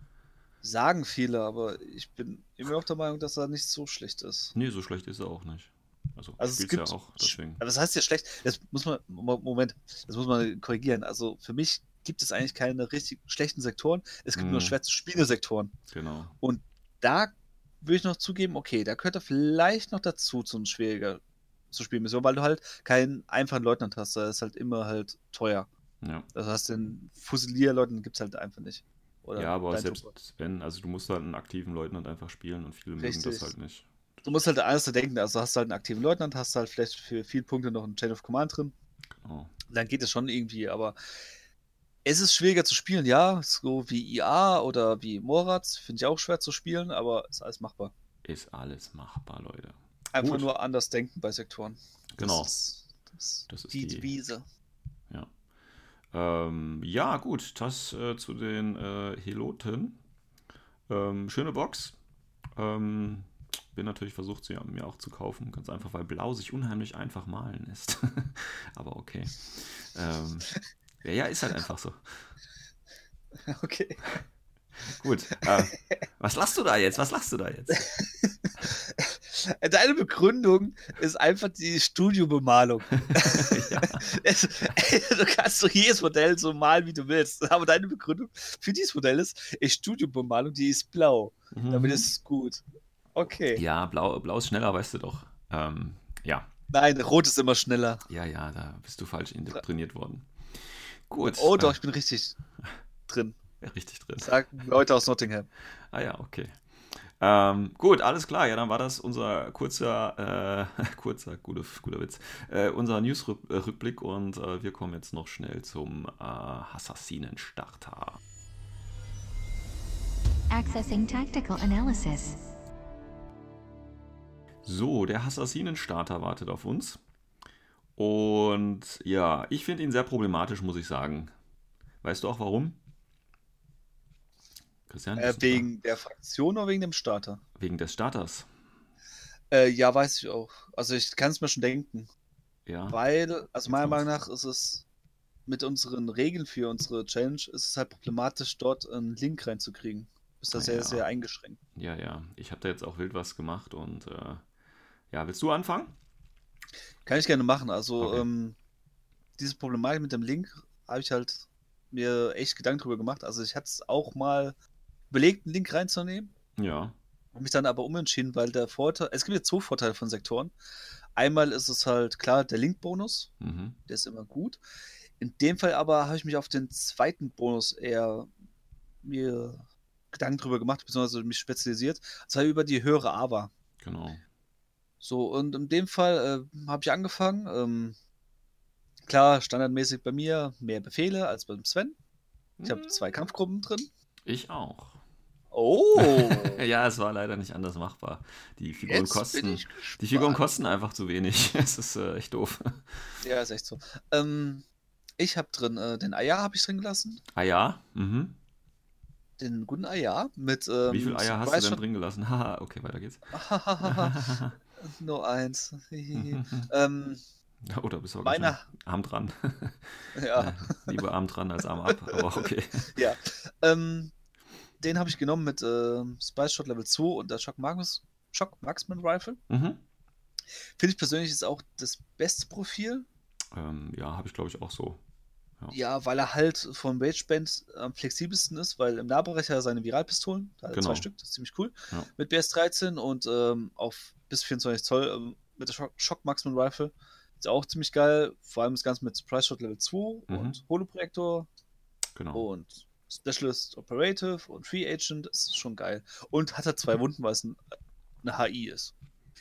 Sagen viele, aber ich bin immer noch der Meinung, dass er nicht so schlecht ist. Nee, so schlecht ist er auch nicht. Also, Also es gibt, ja auch, deswegen. aber das heißt ja schlecht, das muss man, Mo- Moment, das muss man korrigieren. Also für mich gibt es eigentlich keine richtig schlechten Sektoren, es gibt nur Mhm. schwer zu spielende Sektoren. Genau. Da würde ich noch zugeben, okay, da gehört er vielleicht noch dazu, zum schwieriger zu spielen, Mission, weil du halt keinen einfachen Leutnant hast, da ist halt immer halt teuer. Ja. Das heißt, den Fusilierleuten gibt es halt einfach nicht. Oder ja, aber selbst Truppe. wenn, also du musst halt einen aktiven Leutnant einfach spielen und viele mögen das Richtig. halt nicht. Du musst halt alles so denken, also hast du halt einen aktiven Leutnant, hast halt vielleicht für viele Punkte noch einen Chain of Command drin. Genau. Dann geht es schon irgendwie, aber es ist schwieriger zu spielen, ja. So wie IA oder wie Moratz, finde ich auch schwer zu spielen, aber ist alles machbar. Ist alles machbar, Leute. Einfach Gut. nur anders denken bei Sektoren. Genau. Das ist, das Das ist die die- Devise. Ja. Ähm, ja, gut, das äh, zu den äh, Heloten. Ähm, schöne Box. Ähm, bin natürlich versucht, sie mir auch zu kaufen. Ganz einfach, weil Blau sich unheimlich einfach malen lässt. *laughs* Aber okay. Ja, ja, ist halt einfach so. *laughs* Okay. Gut. Äh, was lachst du da jetzt? Was lachst du da jetzt? *laughs* Deine Begründung ist einfach die Studiobemalung. *laughs* ja. Du kannst doch jedes Modell so malen, wie du willst. Aber deine Begründung für dieses Modell ist, ist Studiobemalung, die ist blau. Damit Mhm. ist es gut. Okay. Ja, blau, blau ist schneller, weißt du doch. Ähm, ja, Nein, rot ist immer schneller. ja, ja, da bist du falsch indoktriniert worden. Gut. Oh doch, äh, ich bin richtig drin. ja, *laughs* richtig drin. Sagen Leute aus Nottingham. Ah ja, okay. Ähm, gut, alles klar. Ja, dann war das unser kurzer, äh, *laughs* kurzer, guter, guter Witz, äh, unser News-Rückblick und äh, wir kommen jetzt noch schnell zum äh, Assassinen-Starter. Accessing tactical analysis. So, der Assassinen-Starter wartet auf uns. Und ja, ich finde ihn sehr problematisch, muss ich sagen. Weißt du auch warum? Christian? Äh, du da? wegen der Fraktion oder wegen dem Starter? wegen des Starters. Äh, ja, weiß ich auch. Also ich kann es mir schon denken. Ja. Weil, also meiner. Meinung nach ist es mit unseren Regeln für unsere Challenge, ist es halt problematisch, dort einen Link reinzukriegen. Ist da Ah, sehr, ja. sehr eingeschränkt. Ja, ja. Ich habe da jetzt auch wild was gemacht und äh, ja, willst du anfangen? Kann ich gerne machen. Also, Okay. ähm, diese Problematik mit dem Link habe ich halt mir echt Gedanken drüber gemacht. Also, ich hatte es auch mal überlegt, einen Link reinzunehmen. Ja. Habe mich dann aber umentschieden, weil der Vorteil, es gibt ja zwei Vorteile von Sektoren. Einmal ist es halt klar, der Link-Bonus, Mhm. der ist immer gut. In dem Fall aber habe ich mich auf den zweiten Bonus eher mir Gedanken drüber gemacht, beziehungsweise mich spezialisiert. Das war über die höhere AVA. Genau. So, und in dem Fall äh, habe ich angefangen. Ähm, klar, standardmäßig bei mir mehr Befehle als beim Sven. Ich habe zwei Kampfgruppen drin. Ich auch. Oh! *laughs* Ja, es war leider nicht anders machbar. Die Figuren Jetzt bin kosten. ich Die Figuren kosten einfach zu wenig. *laughs* Es ist äh, echt doof. Ja, ist echt so. Ähm, ich habe drin äh, den Eier habe ich drin gelassen. Ja? Mhm. Den guten Eier mit. Ähm, Wie viel Eier hast du denn drin gelassen? *laughs* Haha, okay, weiter geht's. Nur eins. *laughs* ähm, Oder bist du auch Meine- arm dran? *laughs* ja. Äh, Lieber arm dran als arm ab, aber okay. *laughs* ja. Ähm, den habe ich genommen mit ähm, Spice Shot Level 2 und der Shock Magnus. Shock Marksman Rifle. Mhm. Finde ich persönlich ist auch das beste Profil. Ähm, ja, habe ich glaube ich auch so. Ja, weil er halt vom Rage Band am flexibelsten ist, weil im Nahbereich hat er seine Viralpistolen, da hat Genau. zwei Stück, das ist ziemlich cool. Ja. Mit BS13 und ähm, auf bis 24 Zoll ähm, mit der Shock, Shock Marksman Rifle. Ist auch ziemlich geil, vor allem das Ganze mit Surprise Shot Level 2 Mhm. und Holoprojektor Genau. und Specialist Operative und Free Agent, das ist schon geil. Und hat er zwei Wunden, weil es ein, eine HI ist.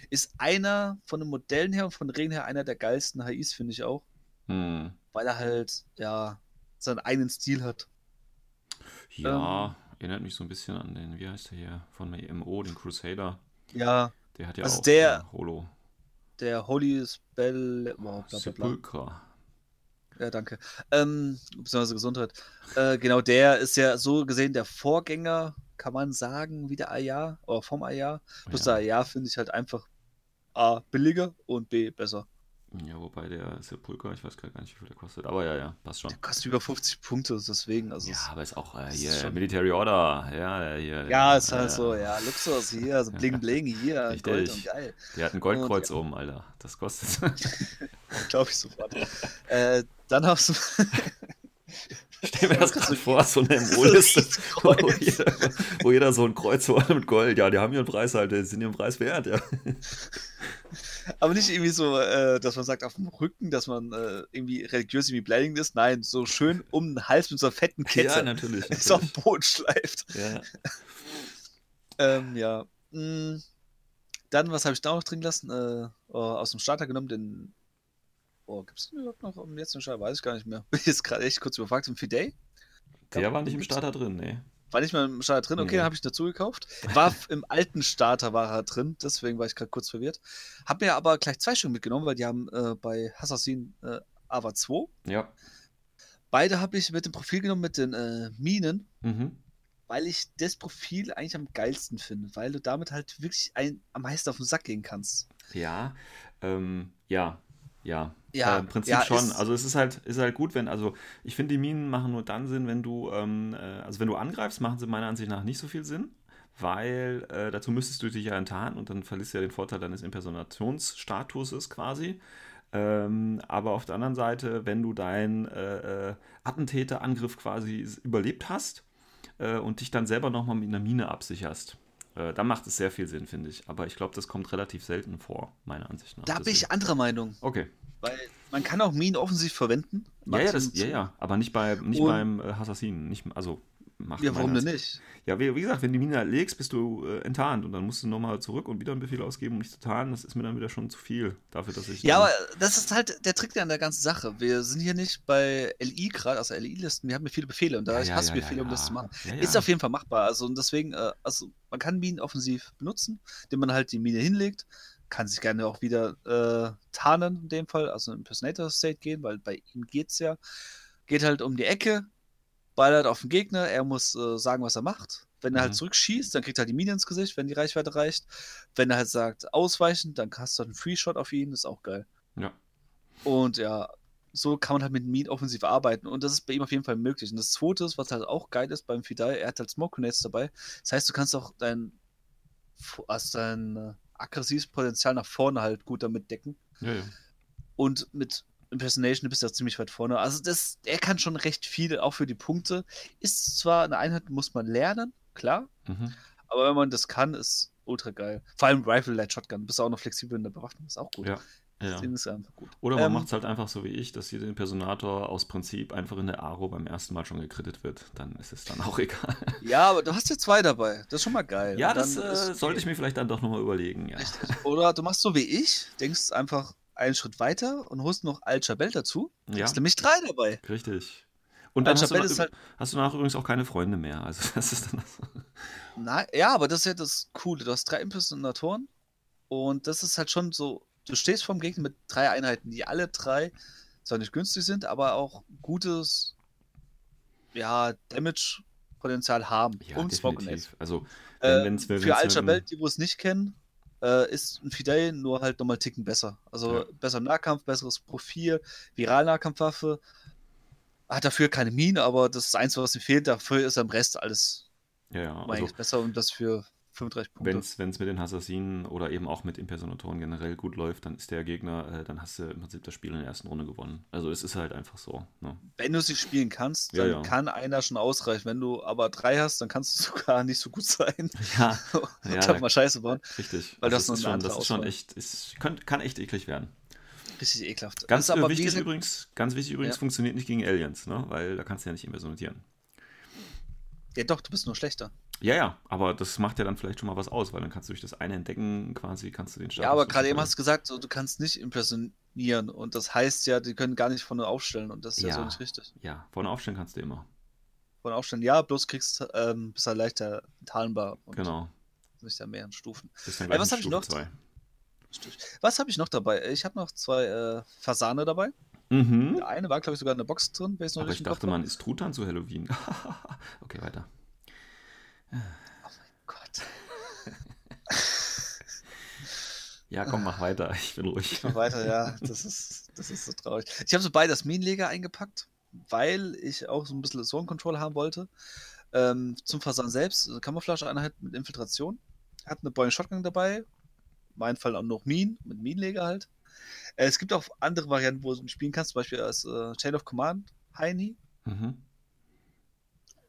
Ist einer von den Modellen her und von den Regeln her einer der geilsten HIs, finde ich auch Hm. Weil er halt, ja, seinen eigenen Stil hat. Ja, erinnert mich so ein bisschen an den, wie heißt der hier, von MO, den Crusader. Ja, Der hat ja Also auch der- Holo. der Holy Spell, bla. Sepulchra. Ja, danke. Ähm, beziehungsweise Gesundheit. Äh, genau, der ist ja so gesehen der Vorgänger, kann man sagen, wie der Ayar, oder vom Ayar. Plus der Ja. Ayar finde ich halt einfach A, billiger und B, besser. Ja, wobei der Sepulchra, ich weiß gar nicht, wie viel der kostet. Aber ja, ja, passt schon. Der kostet über 50 Punkte, deswegen, also. Ja, es- aber ist auch äh, ist hier schon- Military Order. Ja, hier. ja, ist halt äh, so, ja, Luxus hier, also *laughs* Bling Bling hier, Richtig. Gold und geil. Der hat ein Goldkreuz oben, Alter. Das kostet. *laughs* Glaube ich sofort. *laughs* äh, dann hast du. Stell mir das gerade vor, so eine MO-Liste, wo, jeder- wo jeder so ein Kreuz hat mit Gold. Ja, die haben ihren Preis halt, die sind ihren Preis wert, ja. Aber nicht irgendwie so, äh, dass man sagt auf dem Rücken, dass man äh, irgendwie religiös irgendwie beleidigend ist. Nein, so schön um den Hals mit so einer fetten Kette. Ja, natürlich. *laughs* Das auf natürlich. dem Boden schleift. Ja. *laughs* Ähm, ja. Mm, Dann, was habe ich da noch drin gelassen? Äh, oh, aus dem Starter genommen, den. Oh, gibt es den überhaupt noch im letzten Starter? Weiß ich gar nicht mehr. *laughs* Bin jetzt gerade echt kurz überfragt. Im Fidei? Der war nicht im Starter drin, nee. War nicht mal im Starter drin, okay, Nee. habe ich dazu gekauft. War im alten Starter war er drin, deswegen war ich gerade kurz verwirrt. Hab mir aber gleich zwei Stück mitgenommen, weil die haben äh, bei Assassin äh, Ava 2. Ja. Beide habe ich mit dem Profil genommen mit den äh, Minen, Mhm. weil ich das Profil eigentlich am geilsten finde, weil du damit halt wirklich ein, am meisten auf den Sack gehen kannst. Ja, ähm, ja, ja. Ja, Äh, Im Prinzip ja, schon. also es ist halt, ist halt gut, wenn, also ich finde, die Minen machen nur dann Sinn, wenn du, ähm, äh, also wenn du angreifst, machen sie meiner Ansicht nach nicht so viel Sinn, weil äh, dazu müsstest du dich ja enttarnen und dann verlierst du ja den Vorteil deines Impersonationsstatuses quasi. Ähm, aber auf der anderen Seite, wenn du deinen äh, äh, Attentäterangriff quasi überlebt hast äh, und dich dann selber nochmal mit einer Mine absicherst, äh, dann macht es sehr viel Sinn, finde ich. Aber ich glaube, das kommt relativ selten vor, meiner Ansicht nach. Da bin ich anderer Meinung, Okay. weil man kann auch Minen offensiv verwenden. Ja, ja, das, ja, ja, aber nicht, bei, nicht Und- beim äh, Assassinen. Nicht, also, macht Ja, warum denn nicht? Ja, wie, wie gesagt, wenn du die Mine legst, bist du äh, enttarnt und dann musst du nochmal zurück und wieder einen Befehl ausgeben, um dich zu tarnen. Das ist mir dann wieder schon zu viel dafür, dass ich. Ja, aber das ist halt der Trick an der ganzen Sache. Wir sind hier nicht bei LI gerade, also LI-Listen, wir haben ja viele Befehle und da Ja, ich ja, hasse ja, Befehle, um das zu machen. Ist auf jeden Fall machbar. Also und deswegen, äh, also man kann Minen offensiv benutzen, indem man halt die Mine hinlegt, kann sich gerne auch wieder äh, tarnen in dem Fall, also in Impersonator State gehen, weil bei ihm geht's ja. Geht halt um die Ecke, ballert auf den Gegner, er muss äh, sagen, was er macht. Wenn er halt Mhm. zurückschießt, dann kriegt er halt die Mine ins Gesicht, wenn die Reichweite reicht. Wenn er halt sagt, ausweichen, dann hast du einen Free-Shot auf ihn, das ist auch geil. Ja. Und ja, so kann man halt mit Minen offensiv arbeiten. Und das ist bei ihm auf jeden Fall möglich. Und das zweite, ist, was halt auch geil ist beim Fidei, er hat halt Smoke Grenades dabei. Das heißt, du kannst auch dein, also dein äh, aggressives Potenzial nach vorne halt gut damit decken. ja, ja. Und mit Impersonation bist du ja ziemlich weit vorne. Also das, er kann schon recht viel, auch für die Punkte. Ist zwar eine Einheit, muss man lernen, klar. Mhm. Aber wenn man das kann, ist ultra geil. Vor allem Rifle Light Shotgun. Bist du auch noch flexibel in der Bewaffnung, ist auch gut. ja. ja. Gut. Oder man Ähm, macht es halt einfach so wie ich, dass jeder Impersonator aus Prinzip einfach in der Aro beim ersten Mal schon gekrittet wird. Dann ist es dann auch *laughs* egal. Ja, aber du hast ja zwei dabei. Das ist schon mal geil. Ja, das äh, sollte ich mir vielleicht dann doch nochmal überlegen, ja. Oder du machst so wie ich, denkst einfach einen Schritt weiter und holst noch Al Chabel dazu. Ja, Hast nämlich drei dabei. richtig. Und dann hast du, ist halt. hast du danach übrigens auch keine Freunde mehr. Also *laughs* das ist dann Na, ja, aber das ist ja das Coole. Du hast drei Impersonatoren und das ist halt schon so. Du stehst vorm Gegner mit drei Einheiten, die alle drei zwar nicht günstig sind, aber auch gutes ja, Damage-Potenzial haben. ja, Grenades. definitiv. Also Äh, wenn, wenn's, wenn's für Al mit Chabel, einem- die wo es nicht kennen, äh, ist ein Fidel nur halt nochmal Ticken besser. Also Ja. besser im Nahkampf, besseres Profil, Viral-Nahkampfwaffe. Hat dafür keine Mine, aber das ist eins, was ihm fehlt. Dafür ist am Rest alles ja, also besser und das für 35 Punkte. wenn es mit den Assassinen oder eben auch mit Impersonatoren generell gut läuft, dann ist der Gegner, äh, dann hast du im Prinzip das Spiel in der ersten Runde gewonnen. Also es ist halt einfach so. Ne? Wenn du sie spielen kannst, Ja, dann ja. kann einer schon ausreichen. Wenn du aber drei hast, dann kannst du *laughs* sogar nicht so gut sein. Ja, *laughs* und Ja, dann da- mal Scheiße bauen. richtig. Weil Also das ist schon, das ist schon echt, ist, kann, kann echt eklig werden. Richtig ekelhaft. Ganz ist aber, wichtig gesagt, übrigens, ganz wichtig übrigens, Ja. funktioniert nicht gegen Aliens, ne? Weil da kannst du ja nicht impersonatieren. Ja, doch, du bist nur schlechter. Ja, ja, aber das macht ja dann vielleicht schon mal was aus, weil dann kannst du durch das eine Entdecken quasi, kannst du den Status Ja, aber gerade eben hast du gesagt, so, du kannst nicht impressionieren und das heißt ja, die können gar nicht vorne aufstellen und das ist ja, so Ja. nicht richtig. Ja, vorne aufstellen kannst du immer. Vorne aufstellen, ja, bloß kriegst ähm, bist halt leichter tarnbar und Genau. nicht da mehreren Stufen. Bist dann Ey, was mit hab ich noch? zwei. Was habe ich noch dabei? Ich habe noch zwei äh, Fasane dabei. Mhm. Der eine war, glaube ich, sogar in der Box drin. noch Aber ich dachte, habe. man isst Truthahn zu Halloween. *laughs* okay, weiter. Gott. *laughs* Ja, komm, mach weiter. Ich bin ruhig. Ich mach weiter, ja. Das ist, das ist so traurig. Ich habe so beide das Minenleger eingepackt, weil ich auch so ein bisschen Zone Control haben wollte. Ähm, zum Fasan selbst, also Camouflage-Einheit mit Infiltration. Hat eine Boeing Shotgun dabei. In meinem Fall auch noch Minen, mit Minenleger halt. Äh, es gibt auch andere Varianten, wo du spielen kannst, zum Beispiel als äh, Chain of Command Heini. Mhm.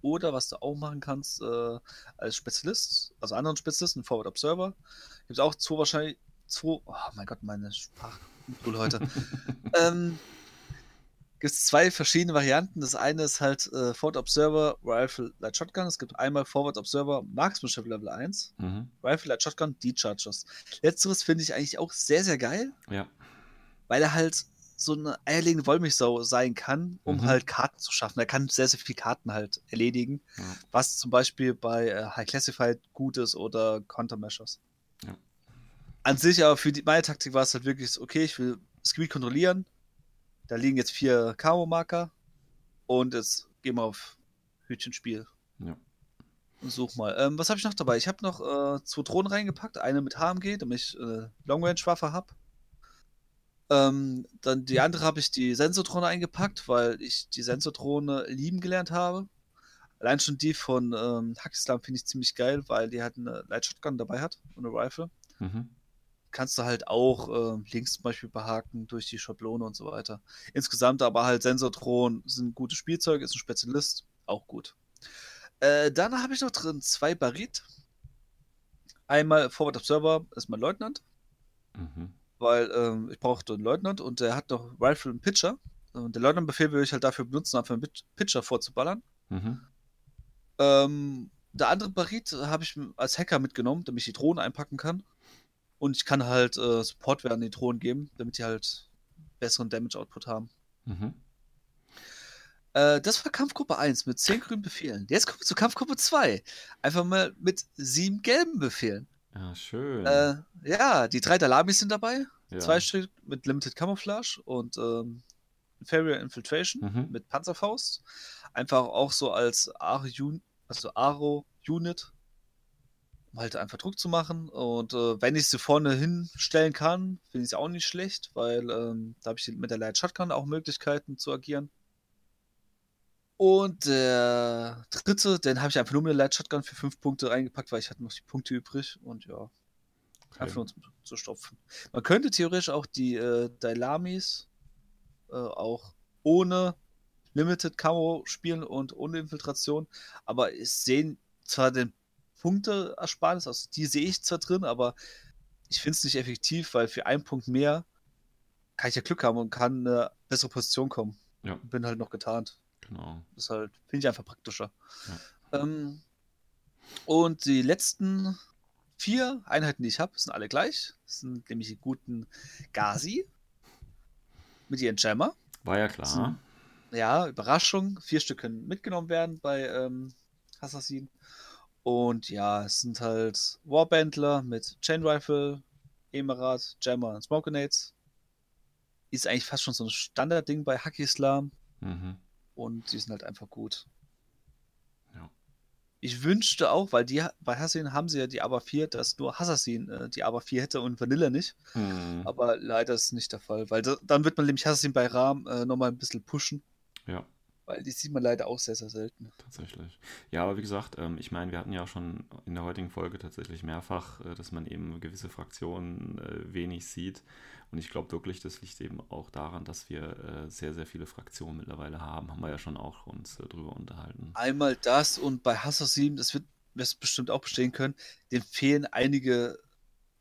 Oder was du auch machen kannst, äh, als Spezialist, also anderen Spezialisten, Forward Observer. Gibt es auch zwei, wahrscheinlich 2. Oh mein Gott, meine Sprachmodul heute. *laughs* ähm, gibt es zwei verschiedene Varianten. Das eine ist halt äh, Forward Observer Rifle Light Shotgun. Es gibt einmal Forward Observer Marksmanship Level 1, Mhm. Rifle Light Shotgun D-Chargers. Letzteres finde ich eigentlich auch sehr, sehr geil, Ja. weil er halt so eine eierlegende Wollmilchsau sein kann, um Mhm. halt Karten zu schaffen. Er kann sehr, sehr viele Karten halt erledigen, Ja. was zum Beispiel bei äh, High Classified gut ist oder Countermeasures. Ja. An sich aber für die, meine Taktik war es halt wirklich okay, ich will das Gebiet kontrollieren. Da liegen jetzt vier Kamo-Marker und jetzt gehen wir auf Hütchenspiel. Ja. Und such mal. Ähm, was habe ich noch dabei? Ich habe noch äh, zwei Drohnen reingepackt. Eine mit HMG, damit ich äh, Long-Range-Waffe habe. Ähm, dann die andere habe ich die Sensordrohne eingepackt, weil ich die Sensordrohne lieben gelernt habe. Allein schon die von ähm, Hackislam finde ich ziemlich geil, weil die halt eine Light Shotgun dabei hat und eine Rifle. Mhm. Kannst du halt auch ähm, links zum Beispiel behaken durch die Schablone und so weiter. Insgesamt aber halt Sensordrohnen sind gutes Spielzeug, ist ein Spezialist, auch gut. Äh, dann habe ich noch drin zwei Barit. Einmal Forward Observer ist mein Leutnant, Mhm. Weil ähm, ich brauchte einen Leutnant und der hat noch Rifle und Pitcher. Und der Leutnant-Befehl würde ich halt dafür benutzen, einfach einen Pit- Pitcher vorzuballern. Mhm. Ähm, der andere Barit habe ich als Hacker mitgenommen, damit ich die Drohnen einpacken kann. Und ich kann halt äh, Support werden die Drohnen geben, damit die halt besseren Damage-Output haben. Mhm. Äh, das war Kampfgruppe 1 mit 10 grünen Befehlen. Jetzt kommen wir zu Kampfgruppe 2. Einfach mal mit 7 gelben Befehlen. Ja, schön. Äh, ja, die drei Dalamis sind dabei. ja. Zwei Stück mit Limited Camouflage und ähm, Inferior Infiltration Mhm. mit Panzerfaust. Einfach auch so als Aro-Unit, also Aro-Unit, um halt einfach Druck zu machen. Und äh, wenn ich sie vorne hinstellen kann, finde ich es auch nicht schlecht, weil ähm, da habe ich mit der Light Shotgun auch Möglichkeiten zu agieren. Und der dritte, den habe ich einfach nur mit der Light Shotgun für fünf Punkte reingepackt, weil ich hatte noch die Punkte übrig. Und ja, Einfach nur zum, zu stopfen. Man könnte theoretisch auch die äh, Dailamis äh, auch ohne Limited Camo spielen und ohne Infiltration, aber es sehen zwar den Punkteersparnis, also die sehe ich zwar drin, aber ich finde es nicht effektiv, weil für einen Punkt mehr kann ich ja Glück haben und kann in eine bessere Position kommen. Ja. Bin halt noch getarnt. Genau. Das ist halt, finde ich einfach praktischer. Ähm, und die letzten vier Einheiten, die ich habe, sind alle gleich. Das sind nämlich die guten Gazi mit ihren Jammer. War ja klar. Ja, Überraschung. Vier Stück können mitgenommen werden bei ähm, Assassin. Und ja, es sind halt Warbandler mit Chain Rifle, Emerat, Jammer und Smoke Grenades. Ist eigentlich fast schon so ein Standardding bei Hack Islam. Mhm. Und die sind halt einfach gut. Ja. Ich wünschte auch, weil die bei Assassin haben sie ja die ABA 4, dass nur Assassin äh, die ABA 4 hätte und Vanilla nicht. Mhm. Aber leider ist es nicht der Fall, weil da, dann wird man nämlich Assassin bei Ram äh, nochmal ein bisschen pushen, Ja, weil die sieht man leider auch sehr, sehr selten. tatsächlich. Ja, aber wie gesagt, ähm, ich meine, wir hatten ja auch schon in der heutigen Folge tatsächlich mehrfach, äh, dass man eben gewisse Fraktionen äh, wenig sieht. Und ich glaube wirklich, das liegt eben auch daran, dass wir äh, sehr, sehr viele Fraktionen mittlerweile haben. Haben wir ja schon auch uns äh, drüber unterhalten. Einmal das und bei Assassin, das wird wirst bestimmt auch bestehen können, dem fehlen einige,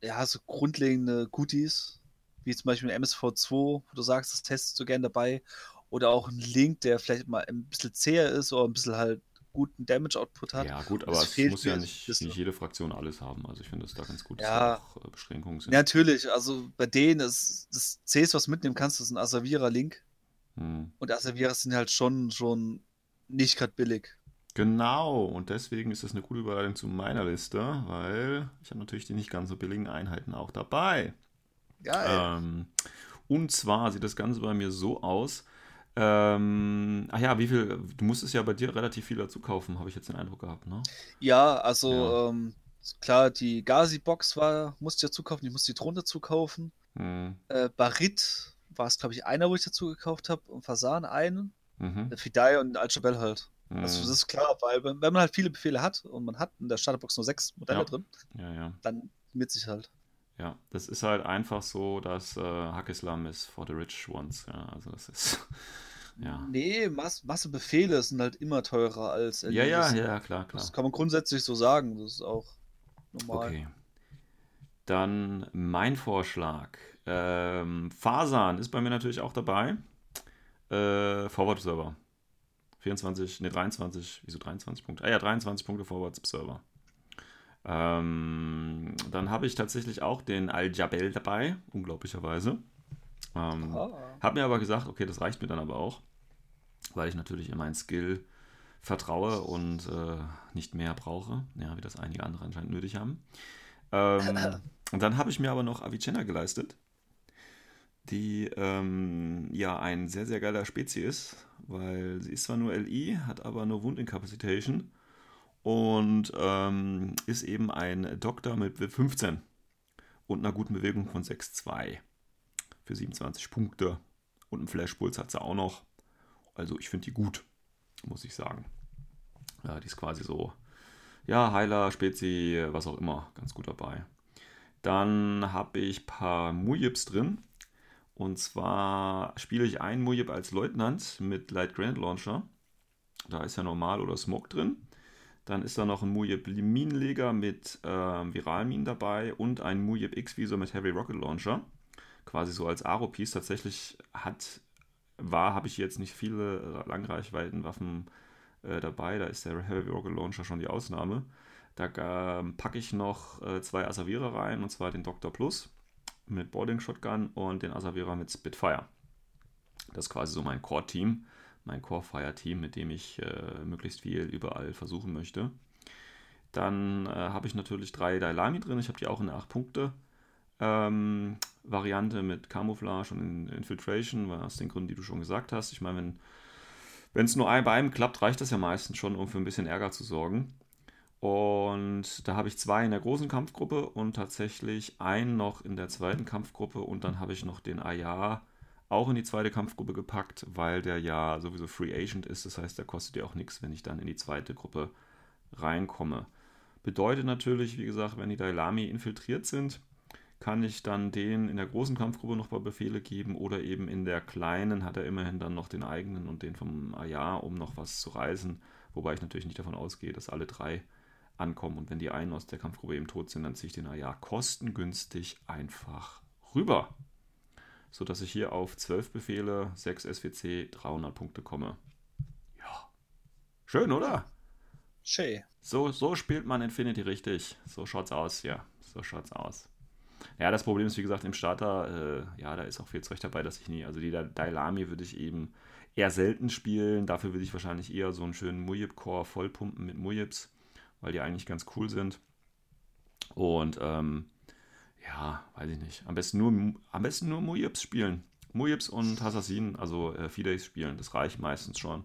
ja, so grundlegende Goodies, wie zum Beispiel ein MSV2, wo du sagst, das testest du gern dabei. Oder auch ein Link, der vielleicht mal ein bisschen zäher ist oder ein bisschen halt guten Damage-Output hat. Ja, gut, Es aber es fehlt muss ja nicht, nicht jede Fraktion alles haben. Also ich finde es da ganz gut, dass Ja. da auch äh, Beschränkungen sind. Natürlich, also bei denen ist das Cs, was mitnehmen kannst, ist ein Asavira-Link. Hm. Und Asaviras sind halt schon, schon nicht gerade billig. Genau, und deswegen ist das eine gute Überleitung zu meiner Liste, weil ich habe natürlich die nicht ganz so billigen Einheiten auch dabei. Geil. Ähm, und zwar sieht das Ganze bei mir so aus. Ähm, ach ja, wie viel? Du musstest ja bei dir relativ viel dazu kaufen, habe ich jetzt den Eindruck gehabt, ne? Ja, also Ja. Ähm, klar, die Gazi-Box war, musste ich dazu kaufen, ich musste die Drohne dazu kaufen. Hm, Äh, Barit war es, glaube ich, einer, wo ich dazu gekauft habe. Und Fasan einen. mhm, Äh, Fidai und Al-Jabel halt. Also das ist klar, weil wenn wenn man halt viele Befehle hat und man hat in der Starterbox nur sechs Modelle Ja. drin, ja, ja, dann mit sich halt. Ja. Das ist halt einfach so, dass äh, Hackislam ist for the rich ones. Ja, also das ist, *laughs* ja. Nee, Mass Masse Befehle sind halt immer teurer als Ja, ja, ja, klar, klar. Das kann man grundsätzlich so sagen. Das ist auch normal. Okay. Dann mein Vorschlag. Ähm, Fasan ist bei mir natürlich auch dabei. Äh, Forward Server. 24, ne 23, wieso 23 Punkte? Ah ja, 23 Punkte Forward Server. Ähm, dann habe ich tatsächlich auch den Al-Jabel dabei, unglaublicherweise. Ähm, Ah. habe mir aber gesagt, okay, das reicht mir dann aber auch, weil ich natürlich in meinen Skill vertraue und äh, nicht mehr brauche, ja, wie das einige andere anscheinend nötig haben. Ähm, *laughs* und dann habe ich mir aber noch Avicenna geleistet, die ähm, ja ein sehr, sehr geiler Spezi ist, weil sie ist zwar nur LI, hat aber nur Wundincapacitation und ähm, ist eben ein Doktor mit 15 und einer guten Bewegung von 6,2 für 27 Punkte. Und einen Flash-Puls hat sie auch noch. Also ich finde die gut, muss ich sagen. Ja, die ist quasi so, ja, Heiler, Spezi, was auch immer, ganz gut dabei. Dann habe ich ein paar Mujibs drin. Und zwar spiele ich einen Mujib als Leutnant mit Light Granite Launcher. Da ist ja normal oder Smoke drin. Dann ist da noch ein Mujib Minenleger mit ähm, Viralminen dabei und ein Mujib X-Visor mit Heavy Rocket Launcher. Quasi so als Aro-Piece. Tatsächlich hat, war, habe ich jetzt nicht viele Langreichweitenwaffen äh, dabei. Da ist der Heavy Rocket Launcher schon die Ausnahme. Da ähm, packe ich noch äh, zwei Asavira rein, und zwar den Dr. Plus mit Boarding Shotgun und den Asavira mit Spitfire. Das ist quasi so mein Core-Team, mein Core-Fire-Team, mit dem ich äh, möglichst viel überall versuchen möchte. Dann äh, habe ich natürlich drei Dailami drin. Ich habe die auch in der 8-Punkte. Ähm, mit Camouflage und Infiltration, aus den Gründen, die du schon gesagt hast. Ich meine, wenn es nur ein, bei einem klappt, reicht das ja meistens schon, um für ein bisschen Ärger zu sorgen. Und da habe ich zwei in der großen Kampfgruppe und tatsächlich einen noch in der zweiten Kampfgruppe und dann habe ich noch den Ayar auch in die zweite Kampfgruppe gepackt, weil der ja sowieso Free Agent ist. Das heißt, der kostet ja auch nichts, wenn ich dann in die zweite Gruppe reinkomme. Bedeutet natürlich, wie gesagt, wenn die Dailami infiltriert sind, kann ich dann den in der großen Kampfgruppe noch paar Befehle geben oder eben in der kleinen hat er immerhin dann noch den eigenen und den vom Ayar, um noch was zu reisen. Wobei ich natürlich nicht davon ausgehe, dass alle drei ankommen. Und wenn die einen aus der Kampfgruppe eben tot sind, dann ziehe ich den Ayar kostengünstig einfach rüber. Sodass ich hier auf 12 Befehle, 6 SWC, 300 Punkte komme. Ja. Schön, oder? Shay. So, so spielt man Infinity richtig. So schaut's aus, ja. So schaut's aus. Ja, das Problem ist, wie gesagt, im Starter, äh, ja, da ist auch viel Zeug dabei, dass ich nie, also die Dailami würde ich eben eher selten spielen. Dafür würde ich wahrscheinlich eher so einen schönen Mujib-Core vollpumpen mit Mujibs, weil die eigentlich ganz cool sind. Und, ähm, ja, weiß ich nicht. Am besten nur, am besten nur Mujibs spielen. Mujibs und Assassin, also äh, Fidays spielen, das reicht meistens schon.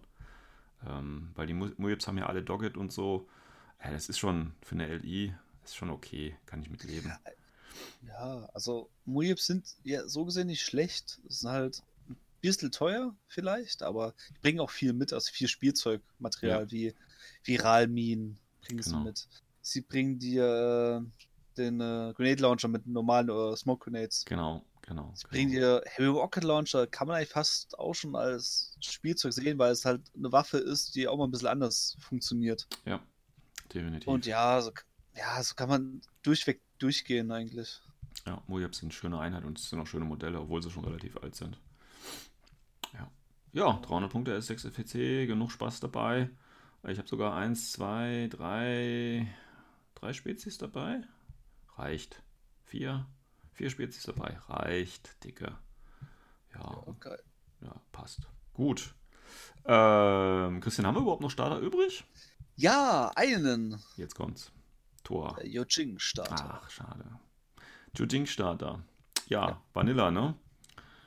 Ähm, weil die Mujibs haben ja alle Dogget und so. Ja, das ist schon für eine LI, ist schon okay, kann ich mitleben. Ja, also Mujibs sind ja so gesehen nicht schlecht. Es sind halt ein bisschen teuer vielleicht, aber die bringen auch viel mit, also viel Spielzeugmaterial Ja. wie Viralminen bringen Genau. sie mit. Sie bringen dir äh, den äh, Grenade Launcher mit normalen äh, Smoke Grenades. Genau, genau. Sie bringen dir Heavy Rocket Launcher, kann man eigentlich fast auch schon als Spielzeug sehen, weil es halt eine Waffe ist, die auch mal ein bisschen anders funktioniert. Ja, definitiv. Und ja, so, ja, so kann man durchweg durchgehen eigentlich. Ja, Mojabs sind eine schöne Einheit und es sind auch schöne Modelle, obwohl sie schon relativ alt sind. Ja, ja 300 Punkte S6 FPC, genug Spaß dabei. Ich habe sogar 1, 2, 3, 3 Spezies dabei. Reicht. 4, 4 Spezies dabei. Reicht, dicke. Ja, Okay. ja passt. Gut. Ähm, Christian, haben wir überhaupt noch Starter übrig? Ja, einen Jetzt kommt's. Tor. der Yojing Starter. Ach, schade. Jujing Starter. Ja, Vanilla, ne?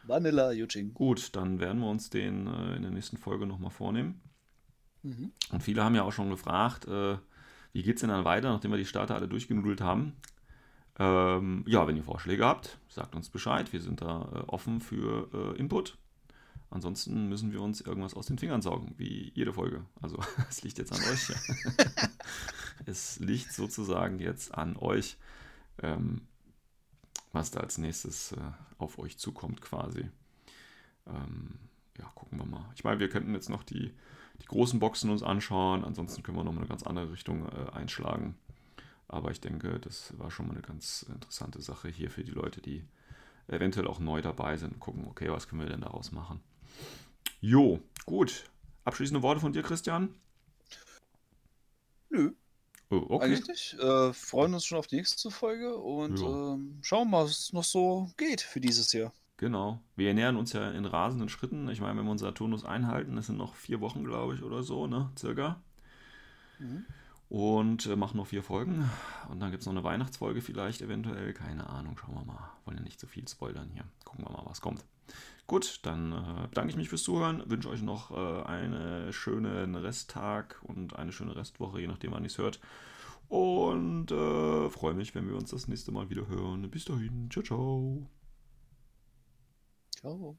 Vanilla Yojing. Gut, dann werden wir uns den äh, in der nächsten Folge nochmal vornehmen. Mhm. Und viele haben ja auch schon gefragt, äh, wie geht es denn dann weiter, nachdem wir die Starter alle durchgenudelt haben. Ähm, ja, wenn ihr Vorschläge habt, sagt uns Bescheid. Wir sind da äh, offen für äh, Input. Ansonsten müssen wir uns irgendwas aus den Fingern saugen, wie jede Folge. Also *laughs* es liegt jetzt an euch. *laughs* es liegt sozusagen jetzt an euch, ähm, was da als nächstes äh, auf euch zukommt quasi. Ähm, ja, gucken wir mal. Ich meine, wir könnten jetzt noch die, die großen Boxen uns anschauen. Ansonsten können wir noch mal eine ganz andere Richtung äh, einschlagen. Aber ich denke, das war schon mal eine ganz interessante Sache hier für die Leute, die eventuell auch neu dabei sind und gucken, okay, was können wir denn daraus machen. Jo, gut. Abschließende Worte von dir, Christian? Nö, Oh, okay. eigentlich nicht. Äh, freuen uns schon auf die nächste Folge und ähm, schauen mal, was noch so geht für dieses Jahr. Genau. Wir nähern uns ja in rasenden Schritten. Ich meine, wenn wir unseren Turnus einhalten, das sind noch vier Wochen, glaube ich, oder so, ne? Circa. Mhm. Und äh, machen noch vier Folgen. Und dann gibt es noch eine Weihnachtsfolge vielleicht, eventuell. Keine Ahnung, schauen wir mal. Wollen ja nicht zu viel spoilern hier. Gucken wir mal, was kommt. Gut, dann äh, bedanke ich mich fürs Zuhören. Wünsche euch noch äh, einen schönen Resttag und eine schöne Restwoche, je nachdem, wann ihr es hört. Und äh, freue mich, wenn wir uns das nächste Mal wieder hören. Bis dahin. Ciao, ciao. Ciao.